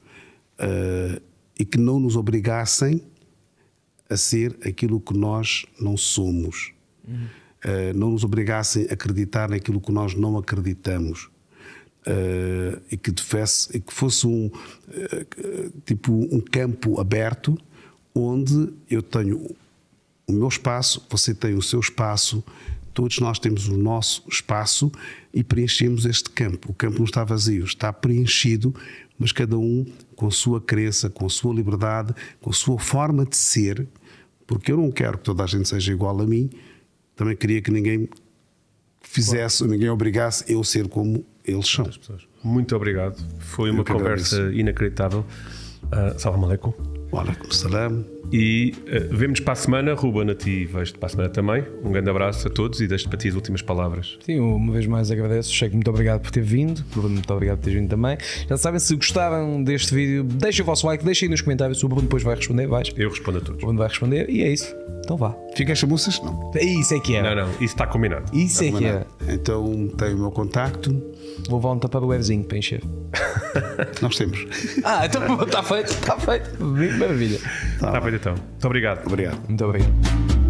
ah, e que não nos obrigassem a ser aquilo que nós não somos. Ah, não nos obrigassem a acreditar naquilo que nós não acreditamos. Ah, e, que tivesse, e que fosse um ah, tipo um campo aberto onde eu tenho o meu espaço, você tem o seu espaço, todos nós temos o nosso espaço e preenchemos este campo. O campo não está vazio, está preenchido, mas cada um com a sua crença, com a sua liberdade, com a sua forma de ser, porque eu não quero que toda a gente seja igual a mim, também queria que ninguém fizesse, ou ninguém obrigasse eu ser como eles são. Muito obrigado. Foi uma conversa inacreditável. Uh, salam aleikum. Alaikum salam. E uh, vemos para a semana. Ruben, a ti vejo-te para a semana também. Um grande abraço a todos e deixo-te para ti as últimas palavras. Sim, uma vez mais agradeço. Checo, muito obrigado por ter vindo. Bruno, muito obrigado por ter vindo também. Já sabem, se gostaram deste vídeo, deixem o vosso like, deixem aí nos comentários. O Bruno depois vai responder. Vais? O Eu respondo a todos. Bruno vai responder e é isso. Então vá. Fica as chamuças? Não. É Isso é que é. Não, não, isso está combinado. Isso é que é. Então tem o meu contacto. Vou levar um tupperwarezinho para encher. Nós temos. Ah, então está feito. Está feito. Maravilha. Está feito então. Muito obrigado. Obrigado. Muito obrigado.